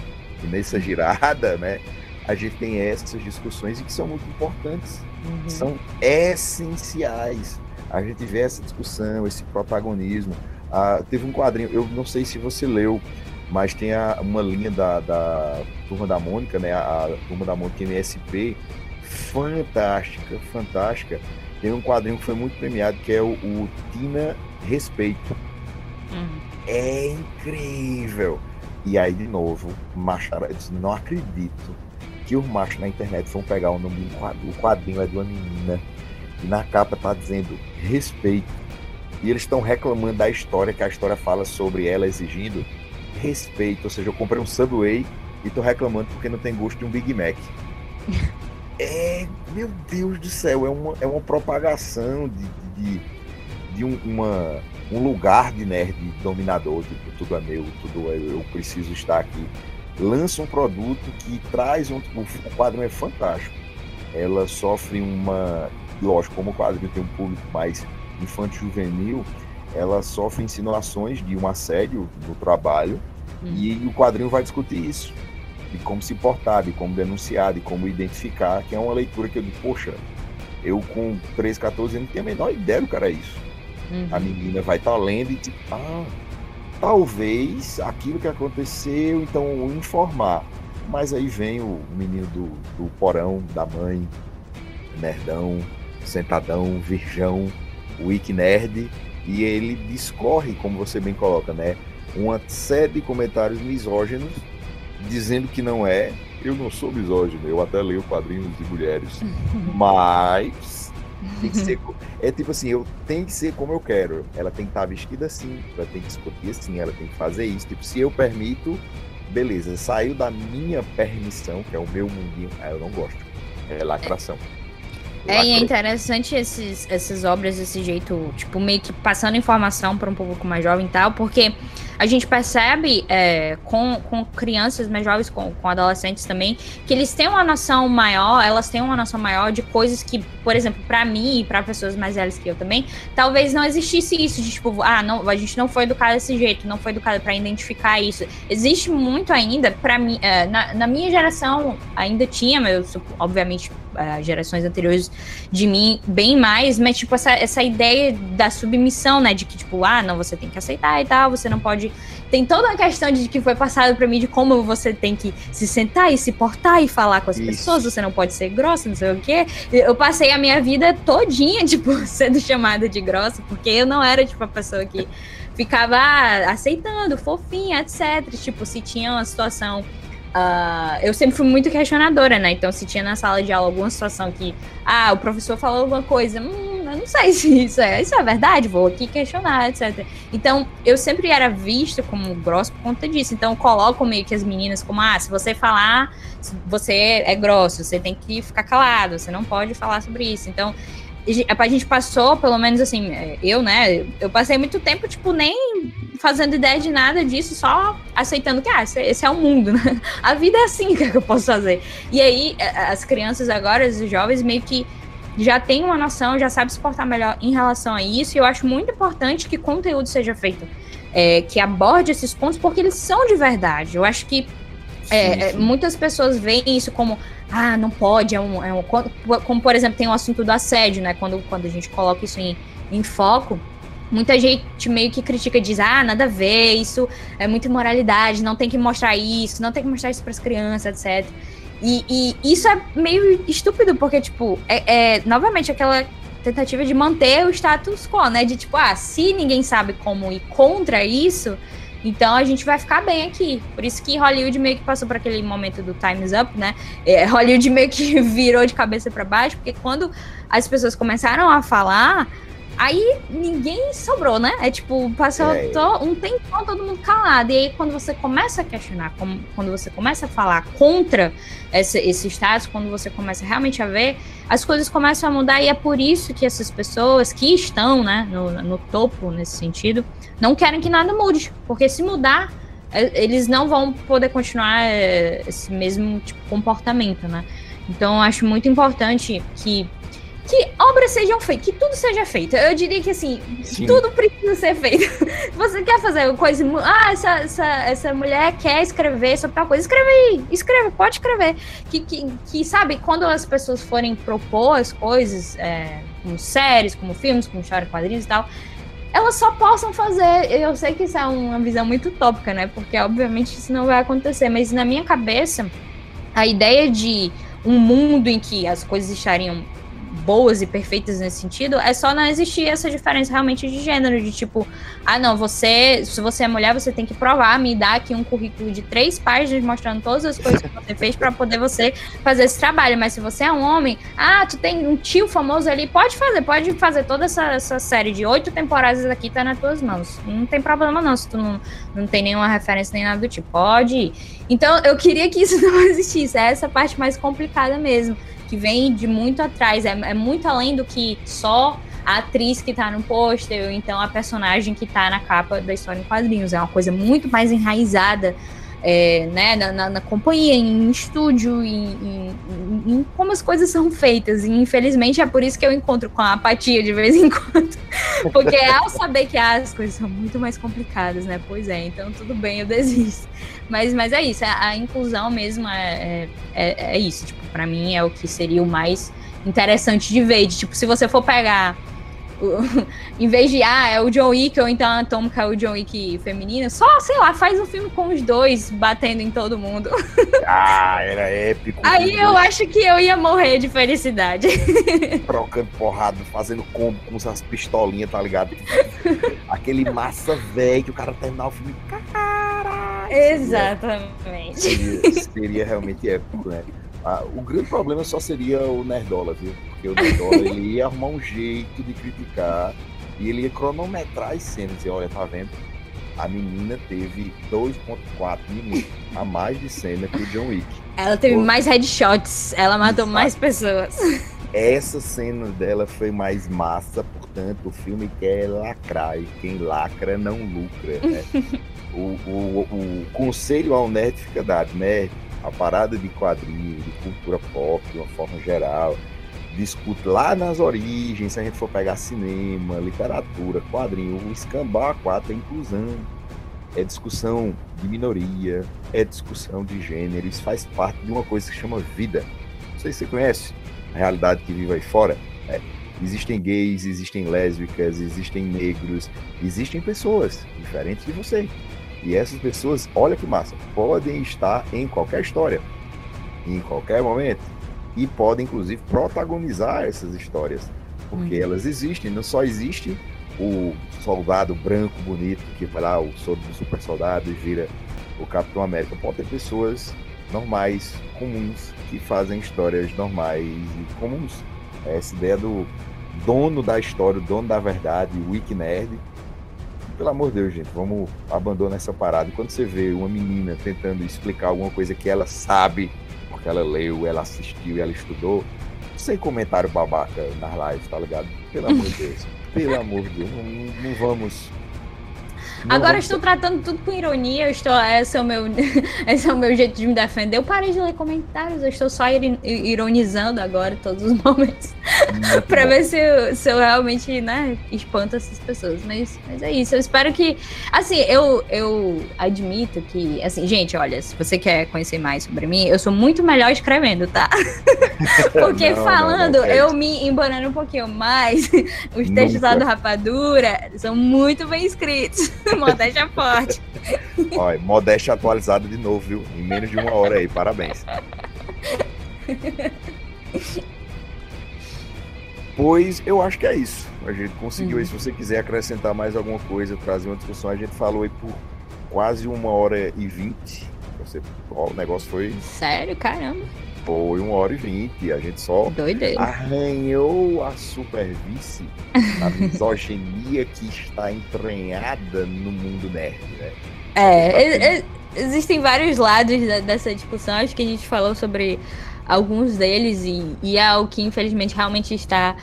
E nessa girada, né, a gente tem essas discussões e que são muito importantes, uhum. são essenciais. A gente vê essa discussão, esse protagonismo. Ah, teve um quadrinho, eu não sei se você leu, mas tem a, uma linha da, da Turma da Mônica, né? A, a Turma da Mônica MSP, fantástica, fantástica. Tem um quadrinho que foi muito premiado, que é o, o Tina Respeito. Uhum. É incrível. E aí, de novo, Machara disse, não acredito que os machos na internet vão pegar o nome do quadrinho. O quadrinho é de uma menina. E na capa tá dizendo respeito. E eles estão reclamando da história, que a história fala sobre ela exigindo respeito. Ou seja, eu comprei um Subway e tô reclamando porque não tem gosto de um Big Mac. (laughs) é, meu Deus do céu, é uma, é uma propagação de, de, de um, uma, um lugar de nerd dominador, tipo, tudo é meu, tudo é, eu preciso estar aqui lança um produto que traz um. O quadrinho é fantástico. Ela sofre uma. Lógico, como o quadrinho tem um público mais infantil juvenil, ela sofre insinuações de um assédio no trabalho hum. e o quadrinho vai discutir isso. De como se portar, de como denunciar, de como identificar, que é uma leitura que eu digo, poxa, eu com 13, 14 anos não tenho a menor ideia do que era isso. Uhum. A menina vai estar tá lendo e tipo, ah, talvez aquilo que aconteceu, então informar. Mas aí vem o menino do, do porão, da mãe, nerdão, sentadão, virgão, wiki nerd, e ele discorre, como você bem coloca, né? Uma série de comentários misóginos, dizendo que não é. Eu não sou misógino, eu até leio quadrinhos de mulheres, (laughs) mas tem que ser, é tipo assim, eu tenho que ser como eu quero. Ela tem que estar vestida assim, ela tem que discutir assim, ela tem que fazer isso. Tipo, se eu permito, beleza, saiu da minha permissão, que é o meu mundinho, aí eu não gosto. É lacração. É, e é interessante esses, essas obras desse jeito, tipo, meio que passando informação para um público mais jovem e tal, porque a gente percebe é, com, com crianças mais jovens, com, com adolescentes também, que eles têm uma noção maior, elas têm uma noção maior de coisas que, por exemplo, para mim e para pessoas mais velhas que eu também, talvez não existisse isso de tipo, ah, não, a gente não foi educado desse jeito, não foi educado para identificar isso. Existe muito ainda, para mim, é, na, na, minha geração ainda tinha, mas eu, obviamente, gerações anteriores de mim bem mais, mas tipo essa, essa ideia da submissão, né, de que tipo, ah, não, você tem que aceitar e tal, você não pode tem toda uma questão de que foi passado para mim de como você tem que se sentar e se portar e falar com as Isso. pessoas, você não pode ser grossa, não sei o quê. Eu passei a minha vida todinha, (laughs) tipo, sendo chamada de grossa, porque eu não era, tipo, a pessoa que ficava ah, aceitando, fofinha, etc. Tipo, se tinha uma situação Uh, eu sempre fui muito questionadora, né? Então, se tinha na sala de aula alguma situação que, ah, o professor falou alguma coisa, hum, eu não sei (laughs) se isso é, isso é verdade, vou aqui questionar, etc. Então, eu sempre era vista como grossa por conta disso. Então, eu coloco meio que as meninas como, ah, se você falar, você é grosso, você tem que ficar calado, você não pode falar sobre isso. Então, a gente passou, pelo menos assim, é, eu, né? Eu passei muito tempo, tipo, nem fazendo ideia de nada disso, só aceitando que, ah, esse é o mundo, (laughs) né? A vida é assim, (laughs) o que, é que eu posso fazer? E aí, as crianças agora, os jovens, meio que já tem uma noção, já sabe se portar melhor em relação a isso, e eu acho muito importante que conteúdo seja feito, é, que aborde esses pontos, porque eles são de verdade. Eu acho que é, é, muitas pessoas veem isso como ah, não pode, é um, é um. Como, por exemplo, tem o assunto do assédio, né? Quando, quando a gente coloca isso em, em foco, muita gente meio que critica, diz, ah, nada a ver, isso é muita imoralidade, não tem que mostrar isso, não tem que mostrar isso para as crianças, etc. E, e, isso é meio estúpido, porque, tipo, é, é, novamente aquela tentativa de manter o status quo, né? De tipo, ah, se ninguém sabe como ir contra isso, então a gente vai ficar bem aqui. Por isso que Hollywood meio que passou por aquele momento do Time's Up, né? É, Hollywood (laughs) meio que virou de cabeça para baixo, porque quando as pessoas começaram a falar, aí ninguém sobrou, né? É tipo, passou é. um tempão todo mundo calado. E aí quando você começa a questionar, como, quando você começa a falar contra esse, esse status, quando você começa realmente a ver, as coisas começam a mudar. E é por isso que essas pessoas que estão, né, no, no topo nesse sentido, não querem que nada mude, porque se mudar, é, eles não vão poder continuar é, esse mesmo tipo, comportamento, né? Então, eu acho muito importante que que obras sejam feitas, que tudo seja feito. Eu diria que assim, Sim. tudo precisa ser feito. (laughs) Você quer fazer coisa. Ah, essa, essa, essa mulher quer escrever sobre tal coisa. Escreve aí, escreve, pode escrever. Que, que, que sabe, quando as pessoas forem propor as coisas, é, como séries, como filmes, como história, quadrinhos e tal, elas só possam fazer. Eu sei que isso é uma visão muito utópica, né? Porque obviamente isso não vai acontecer, mas na minha cabeça, a ideia de um mundo em que as coisas estariam boas e perfeitas nesse sentido, é só não existir essa diferença realmente de gênero, de tipo, ah, não, você, se você é mulher, você tem que provar, me dar aqui um currículo de três páginas mostrando todas as coisas que você fez para poder você fazer esse trabalho. Mas se você é um homem, ah, tu tem um tio famoso ali, pode fazer, pode fazer toda essa, essa série de oito temporadas aqui, tá nas tuas mãos. Não tem problema não, se tu não, não tem nenhuma referência nem nada do tipo. Pode ir. Então, eu queria que isso (laughs) não existisse. É essa parte mais complicada mesmo que vem de muito atrás, é, é muito além do que só a atriz que tá no pôster, ou então a personagem que tá na capa da história em quadrinhos. É uma coisa muito mais enraizada é, né, na, na, na, companhia, em estúdio, em, em, em, como as coisas são feitas. E infelizmente é por isso que eu encontro com a apatia de vez em quando. (laughs) Porque ao saber que ah, as coisas são muito mais complicadas, né? Pois é, então tudo bem, eu desisto. Mas, mas é isso, a, a inclusão mesmo é, é, é, é isso. Tipo, para mim é o que seria o mais interessante de ver. De, tipo, se você for pegar (laughs) em vez de, ah, é o John Wick ou então a Atômica é o John Wick feminina, só, sei lá, faz um filme com os dois batendo em todo mundo. (laughs) Ah, era épico. Aí eu acho que eu ia morrer de felicidade. (laughs) Trocando porrada, fazendo combo com essas pistolinhas, tá ligado? Aquele massa velho que o cara terminar o filme. Caralho! Exatamente. Seria, seria realmente épico, né? Ah, o grande problema só seria o Nerdola, viu? Porque o Nerdola ele ia arrumar um jeito de criticar e ele ia cronometrar as cenas. E olha, tá vendo? A menina teve 2,4 minutos a mais de cena que o John Wick. Ela teve Pô. mais headshots, ela matou Exato. mais pessoas. Essa cena dela foi mais massa, portanto, o filme quer lacrar e quem lacra não lucra, né? (laughs) o, o, o conselho ao nerd fica dado, nerd a parada de quadrinhos, de cultura pop, de uma forma geral, discute lá nas origens, se a gente for pegar cinema, literatura, quadrinho, o escambar 4 é inclusão, é discussão de minoria, é discussão de gênero, isso faz parte de uma coisa que chama vida. Não sei se você conhece a realidade que vive aí fora. É, existem gays, existem lésbicas, existem negros, existem pessoas diferentes de você. E essas pessoas, olha que massa, podem estar em qualquer história, em qualquer momento, e podem inclusive protagonizar essas histórias, porque uhum. elas existem, não só existe o soldado branco bonito que vai lá, o super soldado e vira o Capitão América. Pode ter pessoas normais, comuns, que fazem histórias normais e comuns. Essa ideia do dono da história, o dono da verdade, o Wiki Nerd, pelo amor de Deus, gente, vamos abandonar essa parada. E quando você vê uma menina tentando explicar alguma coisa que ela sabe, porque ela leu, ela assistiu ela estudou, sem comentário babaca nas lives, tá ligado? Pelo amor de Deus. (laughs) Pelo amor de Deus, não, não vamos não Agora vamos... estou tratando tudo com ironia, estou, esse, é o meu, (laughs) esse é o meu jeito de me defender. Eu parei de ler comentários, eu estou só ironizando agora todos os (laughs) momentos. para ver se eu, se eu realmente, né, espanto essas pessoas. Mas, mas é isso. Eu espero que. Assim, eu, eu admito que. Assim, gente, olha, se você quer conhecer mais sobre mim, eu sou muito melhor escrevendo, tá? (laughs) Porque não, falando, não, eu me embanando um pouquinho mais. Os textos lá do Rapadura são muito bem escritos. (laughs) modéstia forte. Olha, modéstia atualizada de novo, viu? Em menos de uma hora aí, parabéns. Pois eu acho que é isso. A gente conseguiu uhum. aí. Se você quiser acrescentar mais alguma coisa, trazer uma discussão, a gente falou aí por quase uma hora e vinte. Você, o negócio foi. Sério? Caramba. Foi uma hora e vinte. A gente só Doideira. arranhou a superfície da misoginia que está entranhada no mundo nerd, né? É, é, existem vários lados dessa discussão. Acho que a gente falou sobre alguns deles e, e é o que infelizmente realmente está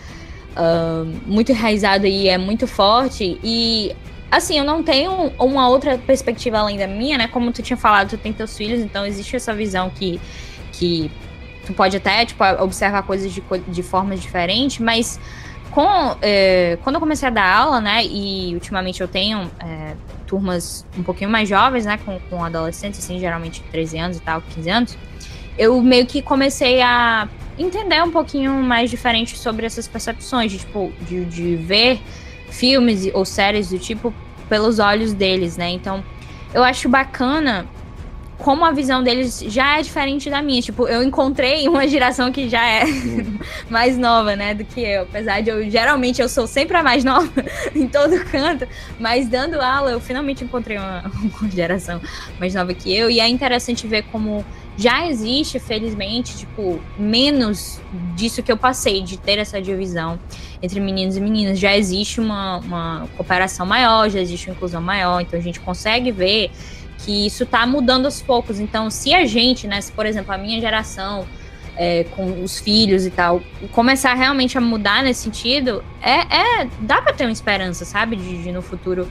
uh, muito enraizado e é muito forte. E assim, eu não tenho uma outra perspectiva além da minha, né? Como tu tinha falado, tu tem teus filhos, então existe essa visão que, que tu pode até, tipo, observar coisas de, de formas diferentes, mas com, é, quando eu comecei a dar aula, né, e ultimamente eu tenho é, turmas um pouquinho mais jovens, né, com, com adolescentes, assim, geralmente 13 anos e tal, 15 anos, eu meio que comecei a entender um pouquinho mais diferente sobre essas percepções, de, tipo, de, de ver filmes ou séries do tipo pelos olhos deles, né? Então, eu acho bacana como a visão deles já é diferente da minha. Tipo, eu encontrei uma geração que já é (laughs) mais nova, né, do que eu. Apesar de eu, geralmente, eu sou sempre a mais nova (laughs) em todo canto. Mas dando aula, eu finalmente encontrei uma, (laughs) uma geração mais nova que eu. E é interessante ver como já existe, felizmente, tipo, menos disso que eu passei, de ter essa divisão entre meninos e meninas. Já existe uma, uma cooperação maior, já existe uma inclusão maior, então a gente consegue ver que isso está mudando aos poucos. Então, se a gente, né, se, por exemplo, a minha geração, é, com os filhos e tal, começar realmente a mudar nesse sentido, é, é dá para ter uma esperança, sabe, de, de no futuro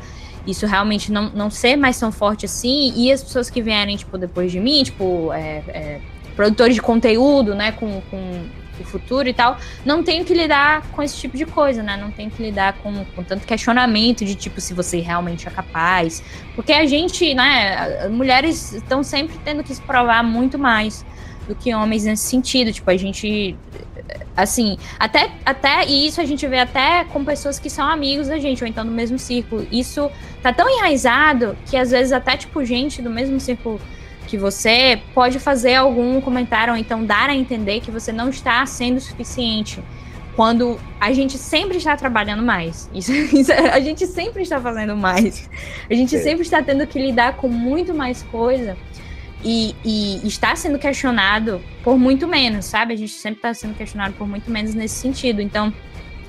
isso realmente não, não ser mais tão forte assim, e as pessoas que vierem, tipo, depois de mim, tipo, é, é, produtores de conteúdo, né, com, com o futuro e tal, não tenho que lidar com esse tipo de coisa, né? Não tenho que lidar com, com tanto questionamento de tipo se você realmente é capaz. Porque a gente, né, mulheres estão sempre tendo que se provar muito mais do que homens nesse sentido. Tipo, a gente assim, até, até, e isso a gente vê até com pessoas que são amigos da gente, ou então do mesmo círculo. Isso tá tão enraizado que às vezes até, tipo, gente do mesmo círculo que você pode fazer algum comentário, ou então dar a entender que você não está sendo suficiente. Quando a gente sempre está trabalhando mais. (laughs) Isso, isso a gente sempre está fazendo mais. A gente é. sempre está tendo que lidar com muito mais coisa e, e está sendo questionado por muito menos, sabe? A gente sempre está sendo questionado por muito menos nesse sentido. Então,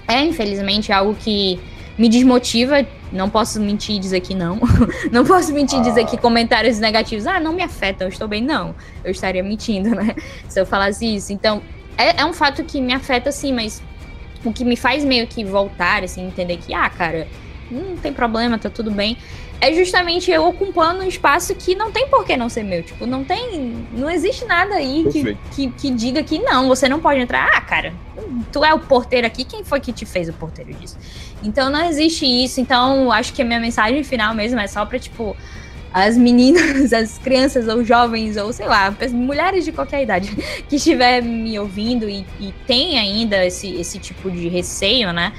é infelizmente algo que me desmotiva. Não posso mentir e dizer que não. (laughs) não posso mentir e dizer que comentários negativos, ah, não me afetam, eu estou bem. Não, eu estaria mentindo, né? (laughs) Se eu falasse isso. Então, é, é um fato que me afeta, sim, mas o que me faz meio que voltar, assim, entender que, ah, cara, não tem problema, tá tudo bem é justamente eu ocupando um espaço que não tem por que não ser meu. Tipo, não tem. Não existe nada aí que, que, que, diga que não, você não pode entrar. Ah, cara, tu é o porteiro aqui, quem foi que te fez o porteiro disso? Então não existe isso. Então, acho que a minha mensagem final mesmo é só pra, tipo, as meninas, (laughs) as crianças ou jovens, ou sei lá, mulheres de qualquer idade (laughs) que estiver me ouvindo e, e tem ainda esse, esse tipo de receio, né?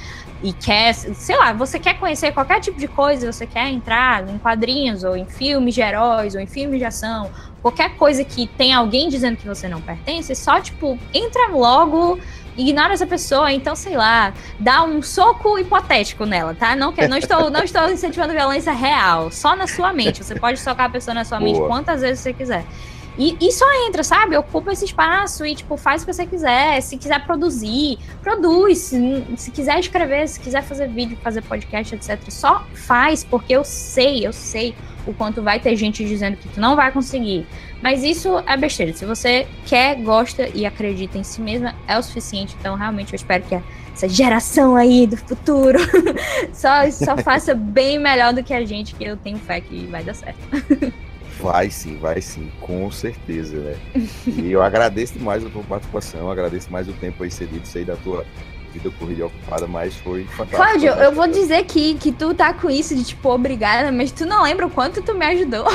E quer, sei lá, você quer conhecer qualquer tipo de coisa, você quer entrar em quadrinhos ou em filmes de heróis ou em filmes de ação, qualquer coisa que tem alguém dizendo que você não pertence, só tipo, entra logo, ignora essa pessoa, então sei lá, dá um soco hipotético nela, tá? Não que não estou não estou incentivando violência real, só na sua mente. Você pode socar a pessoa na sua Boa. mente quantas vezes você quiser. E, e só entra, sabe? Ocupa esse espaço e, tipo, faz o que você quiser. Se quiser produzir, produz. Se, se quiser escrever, se quiser fazer vídeo, fazer podcast, etc. Só faz, porque eu sei, eu sei o quanto vai ter gente dizendo que tu não vai conseguir. Mas isso é besteira. Se você quer, gosta e acredita em si mesma, é o suficiente. Então, realmente, eu espero que essa geração aí do futuro (laughs) só, só faça bem melhor do que a gente, que eu tenho fé que vai dar certo. (laughs) Vai sim, vai sim, com certeza, né? E eu agradeço demais a tua participação, agradeço mais o tempo aí cedido, sei da tua vida corrida ocupada, mas foi fantástico. Cláudio, eu vou dizer que, que tu tá com isso de tipo, obrigada, mas tu não lembra o quanto tu me ajudou.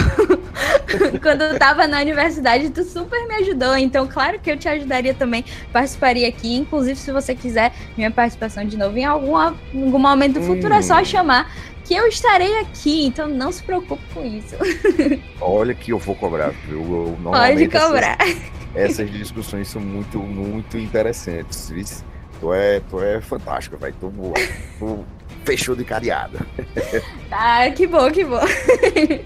(laughs) Quando eu tava na universidade, tu super me ajudou. Então, claro que eu te ajudaria também, participaria aqui. Inclusive, se você quiser minha participação de novo em alguma, algum momento do futuro, hum. é só hum. chamar que eu estarei aqui, então não se preocupe com isso. (laughs) Olha que eu vou cobrar, viu? Eu, Pode cobrar. Essas, essas, discussões são muito, muito interessantes. Viu? Tu é, tu é fantástico, vai. Tu, tu fechou de cadeada. Tá, que bom, que bom. (laughs)